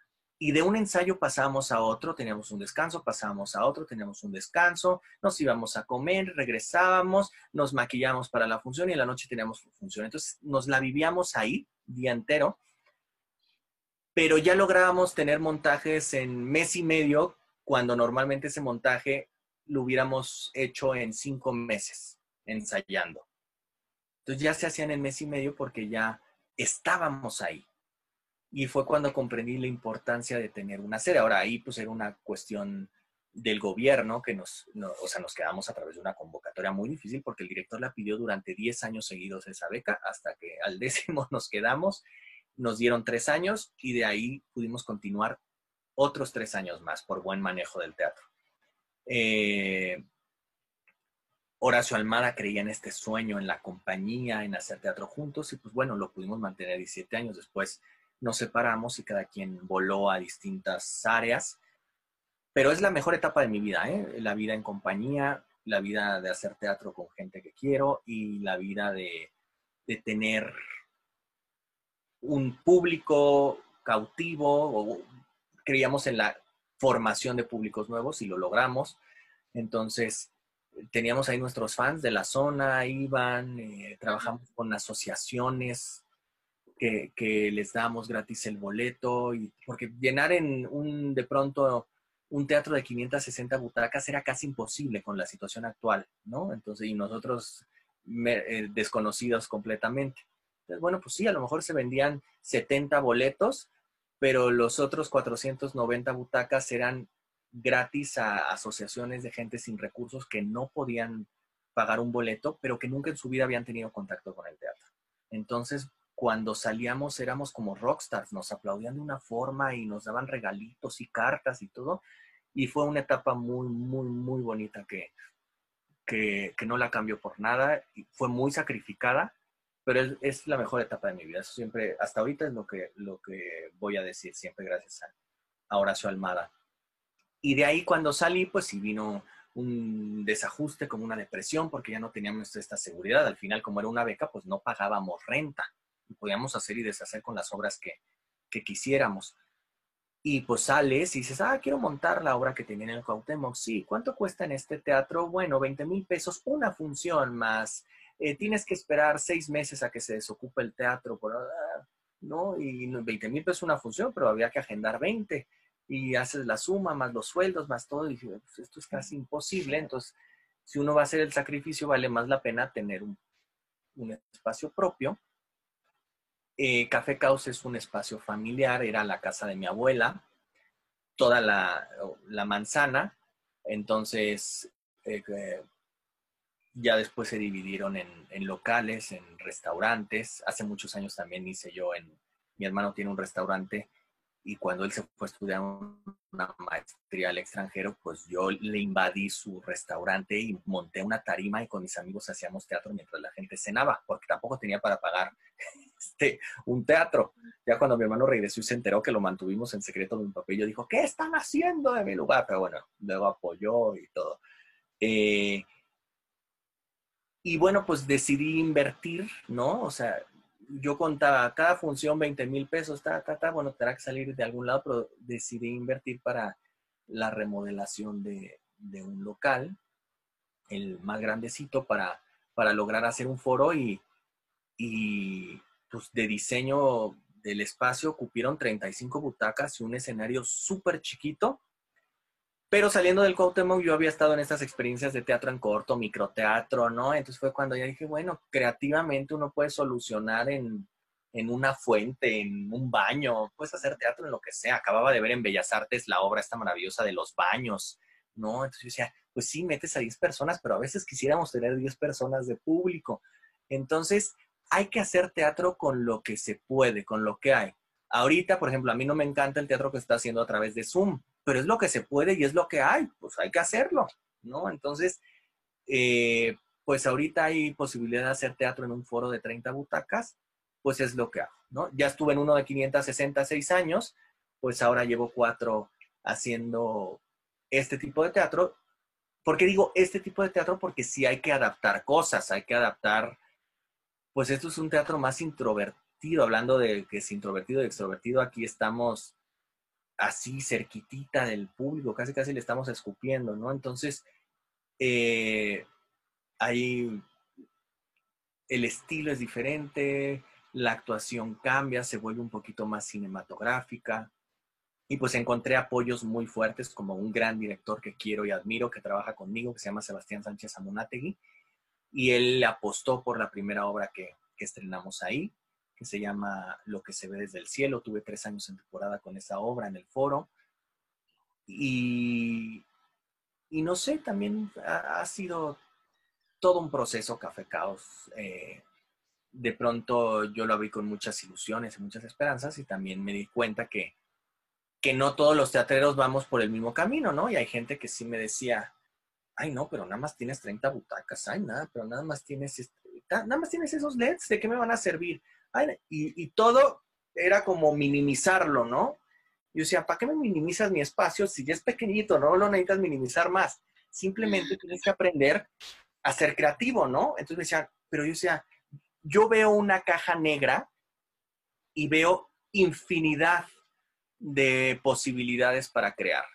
y de un ensayo pasamos a otro, teníamos un descanso, pasamos a otro, teníamos un descanso, nos íbamos a comer, regresábamos, nos maquillamos para la función y en la noche teníamos función. Entonces nos la vivíamos ahí, día entero, pero ya lográbamos tener montajes en mes y medio, cuando normalmente ese montaje lo hubiéramos hecho en cinco meses, ensayando. Entonces ya se hacían en mes y medio porque ya estábamos ahí. Y fue cuando comprendí la importancia de tener una sede. Ahora ahí pues era una cuestión del gobierno que nos, o sea, nos quedamos a través de una convocatoria muy difícil porque el director la pidió durante 10 años seguidos esa beca hasta que al décimo nos quedamos, nos dieron tres años y de ahí pudimos continuar otros tres años más por buen manejo del teatro. Eh, Horacio Almada creía en este sueño, en la compañía, en hacer teatro juntos y pues bueno, lo pudimos mantener 17 años después nos separamos y cada quien voló a distintas áreas. Pero es la mejor etapa de mi vida, ¿eh? la vida en compañía, la vida de hacer teatro con gente que quiero y la vida de, de tener un público cautivo. creíamos en la formación de públicos nuevos y lo logramos. Entonces, teníamos ahí nuestros fans de la zona, iban, eh, trabajamos con asociaciones que, les damos gratis el boleto, y, porque llenar en un, de pronto, un teatro de 560 butacas era casi imposible con la situación actual, ¿no? Entonces, y nosotros eh, desconocidos completamente. Entonces, bueno, pues sí, a lo mejor se vendían 70 boletos, pero los otros 490 butacas eran gratis a asociaciones de gente sin recursos que no podían pagar un boleto, pero que nunca en su vida habían tenido contacto con el teatro. Entonces, cuando salíamos éramos como rockstars, nos aplaudían de una forma y nos daban regalitos y cartas y todo. Y fue una etapa muy, muy, muy bonita que, que, no la cambio por nada. Y fue muy sacrificada, pero es, es, la mejor etapa de mi vida. Eso siempre, hasta ahorita es lo que, lo que voy a decir, siempre gracias a, a Horacio Almada. Y de ahí cuando salí, pues sí vino un desajuste, como una depresión, porque ya no teníamos esta seguridad. Al final, como era una beca, pues no pagábamos renta podíamos hacer y deshacer con las obras que, quisiéramos. Y pues sales y dices, ah, quiero montar la obra que tenía en el Cuauhtémoc. Sí, ¿cuánto cuesta en este teatro? Bueno, 20 mil pesos, una función más. Eh, tienes que esperar seis meses a que se desocupe el teatro, por, ah, ¿no? Y 20 mil pesos una función, pero había que agendar 20. Y haces la suma, más los sueldos, más todo. Y pues esto es casi imposible. Entonces, si uno va a hacer el sacrificio, vale más la pena tener un, un espacio propio eh, Café Caos es un espacio familiar, era la casa de mi abuela, toda la, manzana, entonces eh, ya después se dividieron en, locales, en restaurantes, hace muchos años también hice yo en, mi hermano tiene un restaurante y cuando él se fue a estudiar una maestría al extranjero, pues yo le invadí su restaurante y monté una tarima y con mis amigos hacíamos teatro mientras la gente cenaba, porque tampoco tenía para pagar este, un teatro. Ya cuando mi hermano regresó y se enteró que lo mantuvimos en secreto de un papel, yo dijo, ¿qué están haciendo de mi lugar? Pero bueno, luego apoyó y todo. Eh, y bueno, pues decidí invertir, ¿no? O sea, yo contaba cada función 20 mil pesos, ta, ta, ta, bueno, tendrá que salir de algún lado, pero decidí invertir para la remodelación de, un local, el más grandecito, para, para lograr hacer un foro y, y pues, de diseño del espacio cupieron 35 butacas y un escenario súper chiquito. Pero saliendo del Cuauhtémoc yo había estado en estas experiencias de teatro en corto, microteatro, ¿no? Entonces fue cuando ya dije, bueno, creativamente uno puede solucionar en, en una fuente, en un baño, puedes hacer teatro en lo que sea. Acababa de ver en Bellas Artes la obra esta maravillosa de los baños, ¿no? Entonces yo decía, pues sí, metes a 10 personas, pero a veces quisiéramos tener 10 personas de público. Entonces, hay que hacer teatro con lo que se puede, con lo que hay. Ahorita, por ejemplo, a mí no me encanta el teatro que está haciendo a través de Zoom, pero es lo que se puede y es lo que hay, pues hay que hacerlo, ¿no? Entonces, eh, pues ahorita hay posibilidad de hacer teatro en un foro de 30 butacas, pues es lo que hago, ¿no? Ya estuve en uno de 566 años, pues ahora llevo cuatro haciendo este tipo de teatro. ¿Por qué digo este tipo de teatro? Porque sí hay que adaptar cosas, hay que adaptar pues esto es un teatro más introvertido, hablando de que es introvertido y extrovertido, aquí estamos así cerquitita del público, casi casi le estamos escupiendo, ¿no? Entonces, eh, ahí el estilo es diferente, la actuación cambia, se vuelve un poquito más cinematográfica. Y pues encontré apoyos muy fuertes como un gran director que quiero y admiro, que trabaja conmigo, que se llama Sebastián Sánchez Amunategui. Y él apostó por la primera obra que, que estrenamos ahí, que se llama Lo que se ve desde el cielo. Tuve tres años en temporada con esa obra en el foro. Y, y no sé, también ha, sido todo un proceso Café Caos. Eh, de pronto yo lo abrí con muchas ilusiones y muchas esperanzas y también me di cuenta que, que no todos los teatreros vamos por el mismo camino, ¿no? Y hay gente que sí me decía, ay, no, pero nada más tienes 30 butacas, ay, nada, pero nada más tienes, este, nada más tienes esos LEDs, ¿de qué me van a servir? y, todo era como minimizarlo, ¿no? Yo decía, ¿para qué me minimizas mi espacio si ya es pequeñito, no lo necesitas minimizar más? Simplemente tienes que aprender a ser creativo, ¿no? Entonces me decía, pero yo decía, yo veo una caja negra y veo infinidad de posibilidades para crear.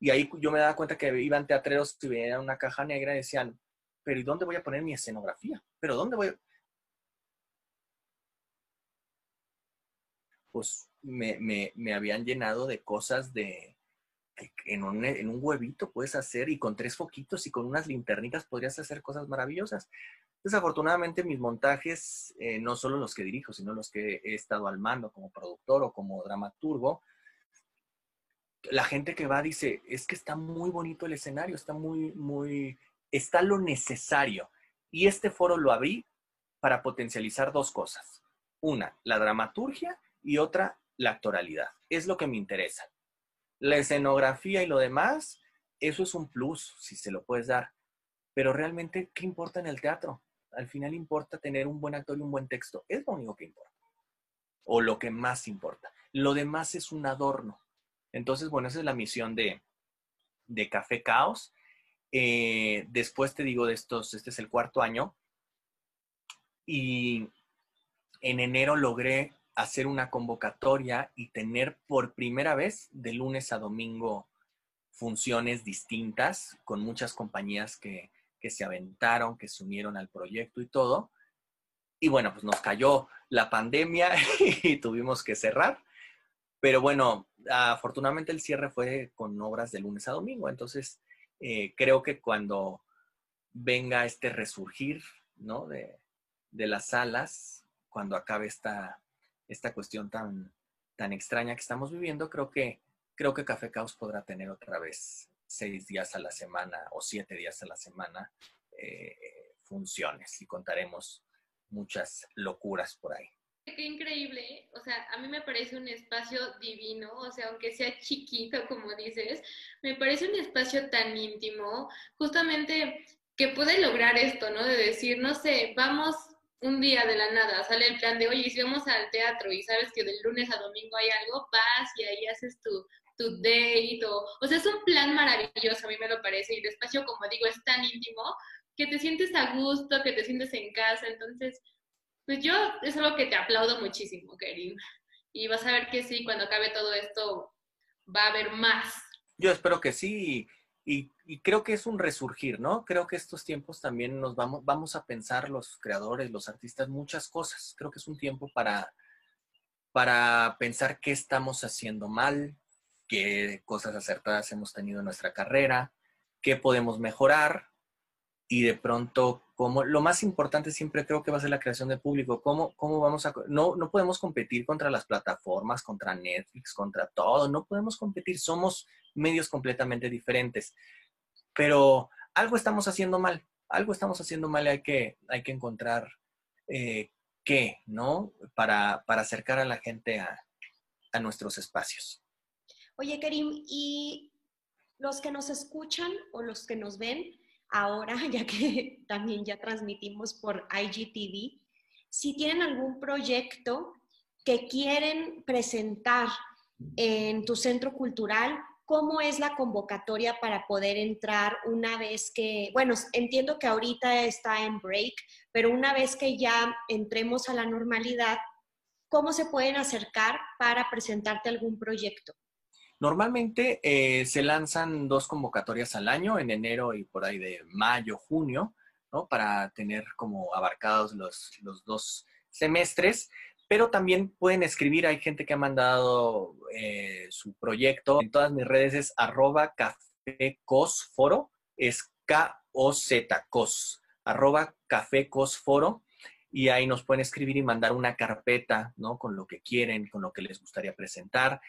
Y ahí yo me daba cuenta que iban teatreros y veían una caja negra y decían, pero ¿y dónde voy a poner mi escenografía? ¿Pero dónde voy? Pues me, me habían llenado de cosas de, en un, en un, huevito puedes hacer y con tres foquitos y con unas linternitas podrías hacer cosas maravillosas. Desafortunadamente mis montajes, eh, no solo los que dirijo, sino los que he estado al mando como productor o como dramaturgo, la gente que va dice, es que está muy bonito el escenario, está muy, muy, está lo necesario. Y este foro lo abrí para potencializar dos cosas. Una, la dramaturgia y otra, la actoralidad. Es lo que me interesa. La escenografía y lo demás, eso es un plus, si se lo puedes dar. Pero realmente, ¿qué importa en el teatro? Al final importa tener un buen actor y un buen texto. Es lo único que importa. O lo que más importa. Lo demás es un adorno. Entonces, bueno, esa es la misión de, de Café Caos. Eh, después te digo de estos, este es el cuarto año. Y en enero logré hacer una convocatoria y tener por primera vez de lunes a domingo funciones distintas con muchas compañías que, se aventaron, que se unieron al proyecto y todo. Y bueno, pues nos cayó la pandemia y tuvimos que cerrar. Pero bueno, afortunadamente el cierre fue con obras de lunes a domingo. Entonces, eh, creo que cuando venga este resurgir, de las salas, cuando acabe esta, esta cuestión tan, tan extraña que estamos viviendo, creo que, creo que Café Caos podrá tener otra vez seis días a la semana o siete días a la semana eh, funciones y contaremos muchas locuras por ahí. Qué increíble, o sea, a mí me parece un espacio divino, o sea, aunque sea chiquito, como dices, me parece un espacio tan íntimo, justamente que puede lograr esto, ¿no? De decir, no sé, vamos un día de la nada sale el plan de, oye, si vamos al teatro y sabes que del lunes a domingo hay algo, vas y ahí haces tu, tu date o, o sea, es un plan maravilloso, a mí me lo parece, y el espacio, como digo, es tan íntimo que te sientes a gusto, que te sientes en casa, entonces, pues yo es algo que te aplaudo muchísimo, Kerim, y vas a ver que sí, cuando acabe todo esto va a haber más. Yo espero que sí, y, creo que es un resurgir, ¿no? Creo que estos tiempos también nos vamos, vamos a pensar los creadores, los artistas, muchas cosas. Creo que es un tiempo para, para pensar qué estamos haciendo mal, qué cosas acertadas hemos tenido en nuestra carrera, qué podemos mejorar y de pronto, como lo más importante siempre creo que va a ser la creación de público, cómo, cómo vamos a... No, no podemos competir contra las plataformas, contra Netflix, contra todo, no podemos competir, somos medios completamente diferentes. Pero algo estamos haciendo mal, algo estamos haciendo mal y hay que, hay que encontrar eh, qué, ¿no? Para, para, acercar a la gente a, a nuestros espacios. Oye, Karim, y los que nos escuchan o los que nos ven ahora, ya que también ya transmitimos por IGTV, si tienen algún proyecto que quieren presentar en tu centro cultural, ¿Cómo es la convocatoria para poder entrar una vez que, bueno, entiendo que ahorita está en break, pero una vez que ya entremos a la normalidad, ¿cómo se pueden acercar para presentarte algún proyecto? Normalmente eh, se lanzan dos convocatorias al año, en enero y por ahí de mayo, junio, ¿no? Para tener como abarcados los, los dos semestres, pero también pueden escribir, hay gente que ha mandado eh, su proyecto, en todas mis redes es arroba cafecosforo, es K-O-Z, cos, arroba cafecosforo, y ahí nos pueden escribir y mandar una carpeta, ¿no? Con lo que quieren, con lo que les gustaría presentar.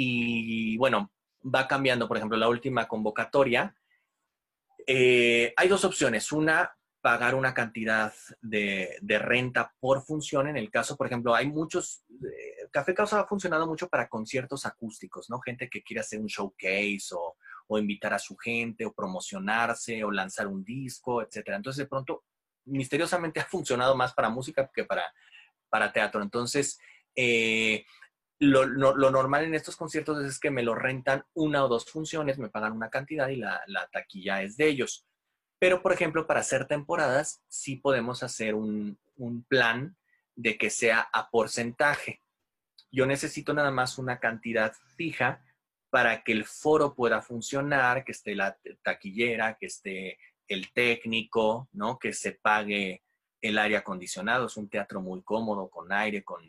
Y bueno, va cambiando, por ejemplo, la última convocatoria. Eh, hay dos opciones. Una, pagar una cantidad de, renta por función. En el caso, por ejemplo, hay muchos, eh, Café Causa ha funcionado mucho para conciertos acústicos, ¿no? Gente que quiere hacer un showcase o, invitar a su gente o promocionarse o lanzar un disco, etcétera. Entonces, de pronto, misteriosamente ha funcionado más para música que para, para teatro. Entonces, eh, lo, normal en estos conciertos es que me lo rentan una o dos funciones, me pagan una cantidad y la, taquilla es de ellos. Pero, por ejemplo, para hacer temporadas, sí podemos hacer un, un plan de que sea a porcentaje. Yo necesito nada más una cantidad fija para que el foro pueda funcionar, que esté la taquillera, que esté el técnico, ¿no? Que se pague el aire acondicionado. Es un teatro muy cómodo, con aire, con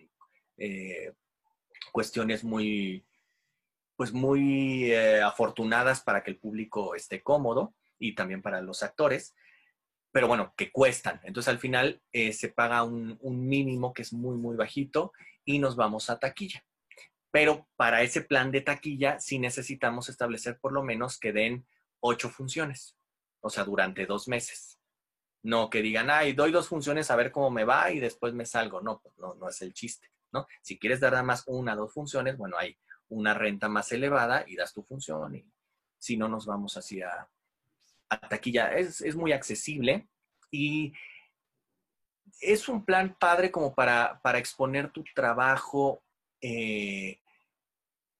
eh, cuestiones muy, pues muy eh, afortunadas para que el público esté cómodo y también para los actores, pero bueno, que cuestan. Entonces al final eh, se paga un, un mínimo que es muy, muy bajito y nos vamos a taquilla. Pero para ese plan de taquilla sí necesitamos establecer por lo menos que den ocho funciones o sea, durante dos meses. No que digan, ay, doy dos funciones a ver cómo me va y después me salgo. No, pues no, no es el chiste, ¿no? Si quieres dar nada más una dos funciones, bueno, hay una renta más elevada y das tu función y si no nos vamos así a, taquilla. Es, es, muy accesible y es un plan padre como para, para exponer tu trabajo eh,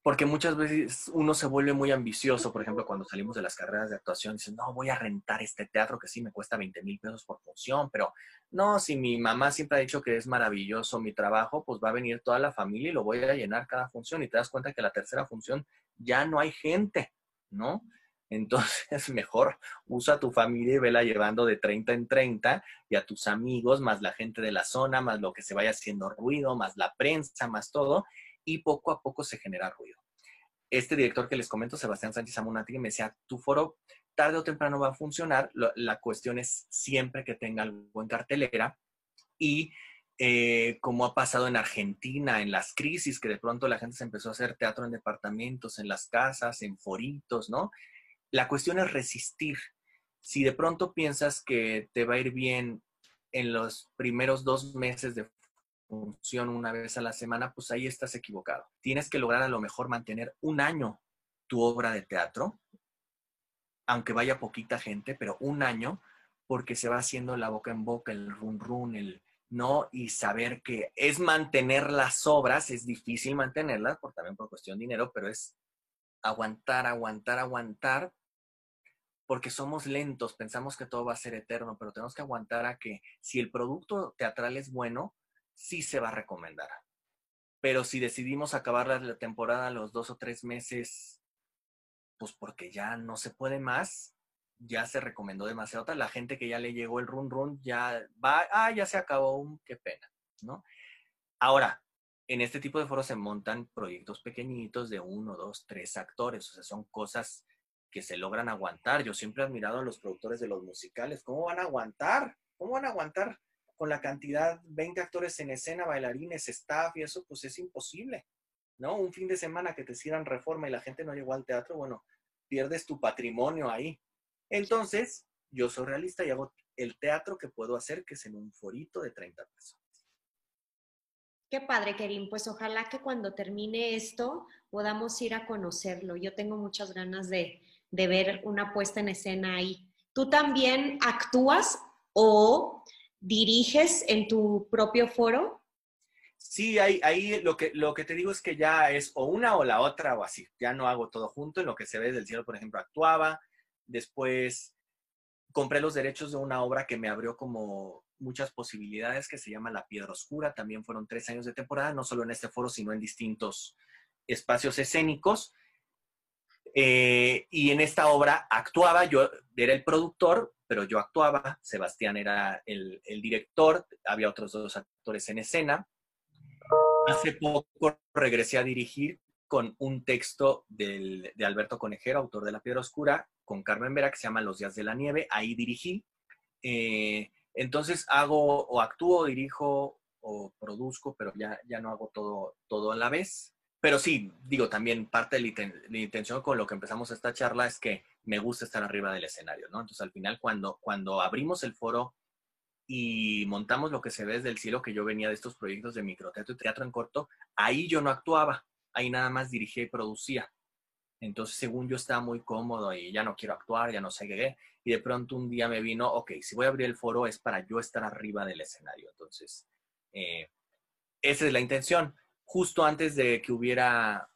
porque muchas veces uno se vuelve muy ambicioso, por ejemplo, cuando salimos de las carreras de actuación, dicen, no, voy a rentar este teatro que sí me cuesta 20 mil pesos por función, pero no, si mi mamá siempre ha dicho que es maravilloso mi trabajo, pues va a venir toda la familia y lo voy a llenar cada función y te das cuenta que la tercera función ya no hay gente, ¿no? Entonces, mejor usa a tu familia y vela llevando de 30 en 30 y a tus amigos, más la gente de la zona, más lo que se vaya haciendo ruido, más la prensa, más todo, y poco a poco se genera ruido. Este director que les comento, Sebastián Sánchez Amunati, me decía, tu foro tarde o temprano va a funcionar, la cuestión es siempre que tenga algo en cartelera y eh, como ha pasado en Argentina, en las crisis, que de pronto la gente se empezó a hacer teatro en departamentos, en las casas, en foritos, ¿no? La cuestión es resistir. Si de pronto piensas que te va a ir bien en los primeros dos meses de función una vez a la semana, pues ahí estás equivocado. Tienes que lograr a lo mejor mantener un año tu obra de teatro, aunque vaya poquita gente, pero un año, porque se va haciendo la boca en boca, el run run, el no, y saber que es mantener las obras, es difícil mantenerlas, por, también por cuestión de dinero, pero es aguantar, aguantar, aguantar, porque somos lentos, pensamos que todo va a ser eterno, pero tenemos que aguantar a que si el producto teatral es bueno, sí se va a recomendar. Pero si decidimos acabar la temporada los dos o tres meses, pues porque ya no se puede más, ya se recomendó demasiado. La gente que ya le llegó el run run ya va, ah, ya se acabó, um, qué pena, ¿no? Ahora, en este tipo de foros se montan proyectos pequeñitos de uno, dos, tres actores, o sea, son cosas que se logran aguantar. Yo siempre he admirado a los productores de los musicales, ¿cómo van a aguantar? ¿Cómo van a aguantar con la cantidad, 20 actores en escena, bailarines, staff y eso, pues es imposible, ¿no? Un fin de semana que te hicieran reforma y la gente no llegó al teatro, bueno, pierdes tu patrimonio ahí. Entonces, yo soy realista y hago el teatro que puedo hacer, que es en un forito de 30 personas. Qué padre, Kerim. Pues ojalá que cuando termine esto podamos ir a conocerlo. Yo tengo muchas ganas de, de ver una puesta en escena ahí. ¿Tú también actúas o diriges en tu propio foro? Sí, ahí, ahí lo, que, lo que te digo es que ya es o una o la otra o así. Ya no hago todo junto. En lo que se ve del cielo, por ejemplo, actuaba. Después compré los derechos de una obra que me abrió como muchas posibilidades que se llama La Piedra Oscura. También fueron tres años de temporada, no solo en este foro, sino en distintos espacios escénicos. Eh, y en esta obra actuaba, yo era el productor, pero yo actuaba, Sebastián era el, director, había otros dos actores en escena. Hace poco regresé a dirigir con un texto de Alberto Conejero, autor de La Piedra Oscura, con Carmen Vera, que se llama Los Días de la Nieve. Ahí dirigí. Eh, entonces hago o actúo, dirijo o produzco, pero ya, ya no hago todo, todo a la vez. Pero sí, digo, también parte de la, intención con lo que empezamos esta charla es que me gusta estar arriba del escenario, ¿no? Entonces al final cuando, cuando abrimos el foro y montamos lo que se ve desde el cielo, que yo venía de estos proyectos de microteatro y teatro en corto, ahí yo no actuaba, ahí nada más dirigía y producía. Entonces, según yo estaba muy cómodo y ya no quiero actuar, ya no sé qué, y de pronto un día me vino, ok, si voy a abrir el foro es para yo estar arriba del escenario. Entonces, eh, esa es la intención. Justo antes de que hubiera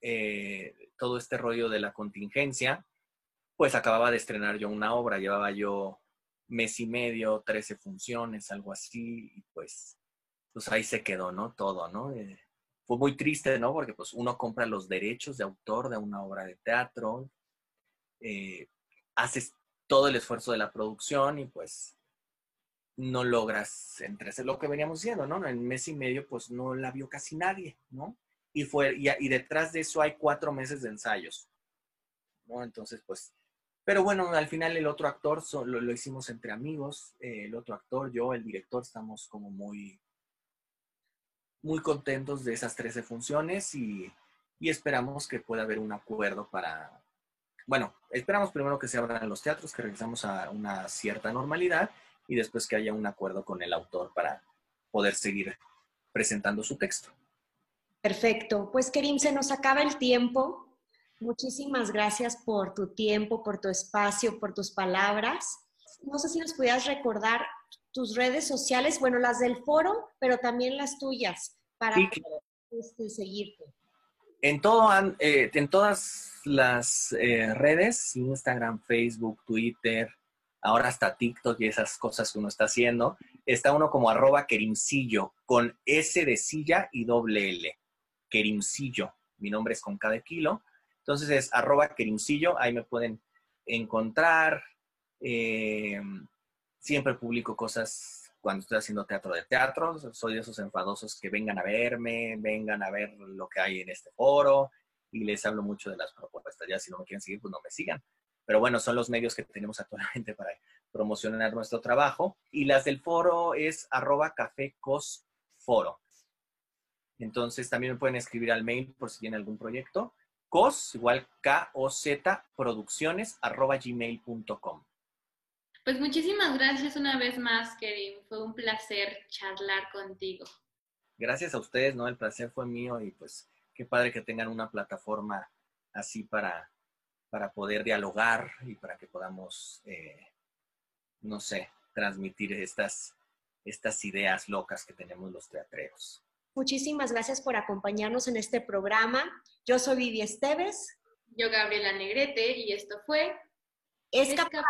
eh, todo este rollo de la contingencia, pues acababa de estrenar yo una obra, llevaba yo mes y medio, 13 funciones, algo así, y pues, pues ahí se quedó, ¿no? Todo, ¿no? Eh, fue muy triste, ¿no? Porque pues uno compra los derechos de autor de una obra de teatro, eh, haces todo el esfuerzo de la producción y pues no logras entrecer lo que veníamos diciendo, ¿no? En mes y medio pues no la vio casi nadie, ¿no? Y, fue, y, detrás de eso hay cuatro meses de ensayos, ¿no? Entonces pues, pero bueno, al final el otro actor lo, hicimos entre amigos, eh, el otro actor, yo, el director, estamos como muy muy contentos de esas 13 funciones y, esperamos que pueda haber un acuerdo para, bueno, esperamos primero que se abran los teatros, que regresamos a una cierta normalidad y después que haya un acuerdo con el autor para poder seguir presentando su texto. Perfecto. Pues Kerim, se nos acaba el tiempo. Muchísimas gracias por tu tiempo, por tu espacio, por tus palabras. No sé si nos pudieras recordar tus redes sociales, bueno, las del foro, pero también las tuyas, para este, seguirte. En, todo, eh, en todas las eh, redes, Instagram, Facebook, Twitter, ahora hasta TikTok y esas cosas que uno está haciendo, está uno como arroba kerimcillo, con S de silla y doble L. Mi nombre es con cada kilo. Entonces es arroba kerimcillo, ahí me pueden encontrar. Eh, siempre publico cosas cuando estoy haciendo teatro de teatro. Soy de esos enfadosos que vengan a verme, vengan a ver lo que hay en este foro y les hablo mucho de las propuestas. Ya si no me quieren seguir, pues no me sigan. Pero bueno, son los medios que tenemos actualmente para promocionar nuestro trabajo. Y las del foro es arroba café foro. Entonces también me pueden escribir al mail por si tienen algún proyecto. Cos, igual K-O-Z, producciones, arroba gmail.com. Pues muchísimas gracias una vez más, Kerim. Fue un placer charlar contigo. Gracias a ustedes, ¿no? El placer fue mío y pues qué padre que tengan una plataforma así para, para poder dialogar y para que podamos, eh, no sé, transmitir estas, estas ideas locas que tenemos los teatreros. Muchísimas gracias por acompañarnos en este programa. Yo soy Vivi Esteves. Yo Gabriela Negrete y esto fue Escapar.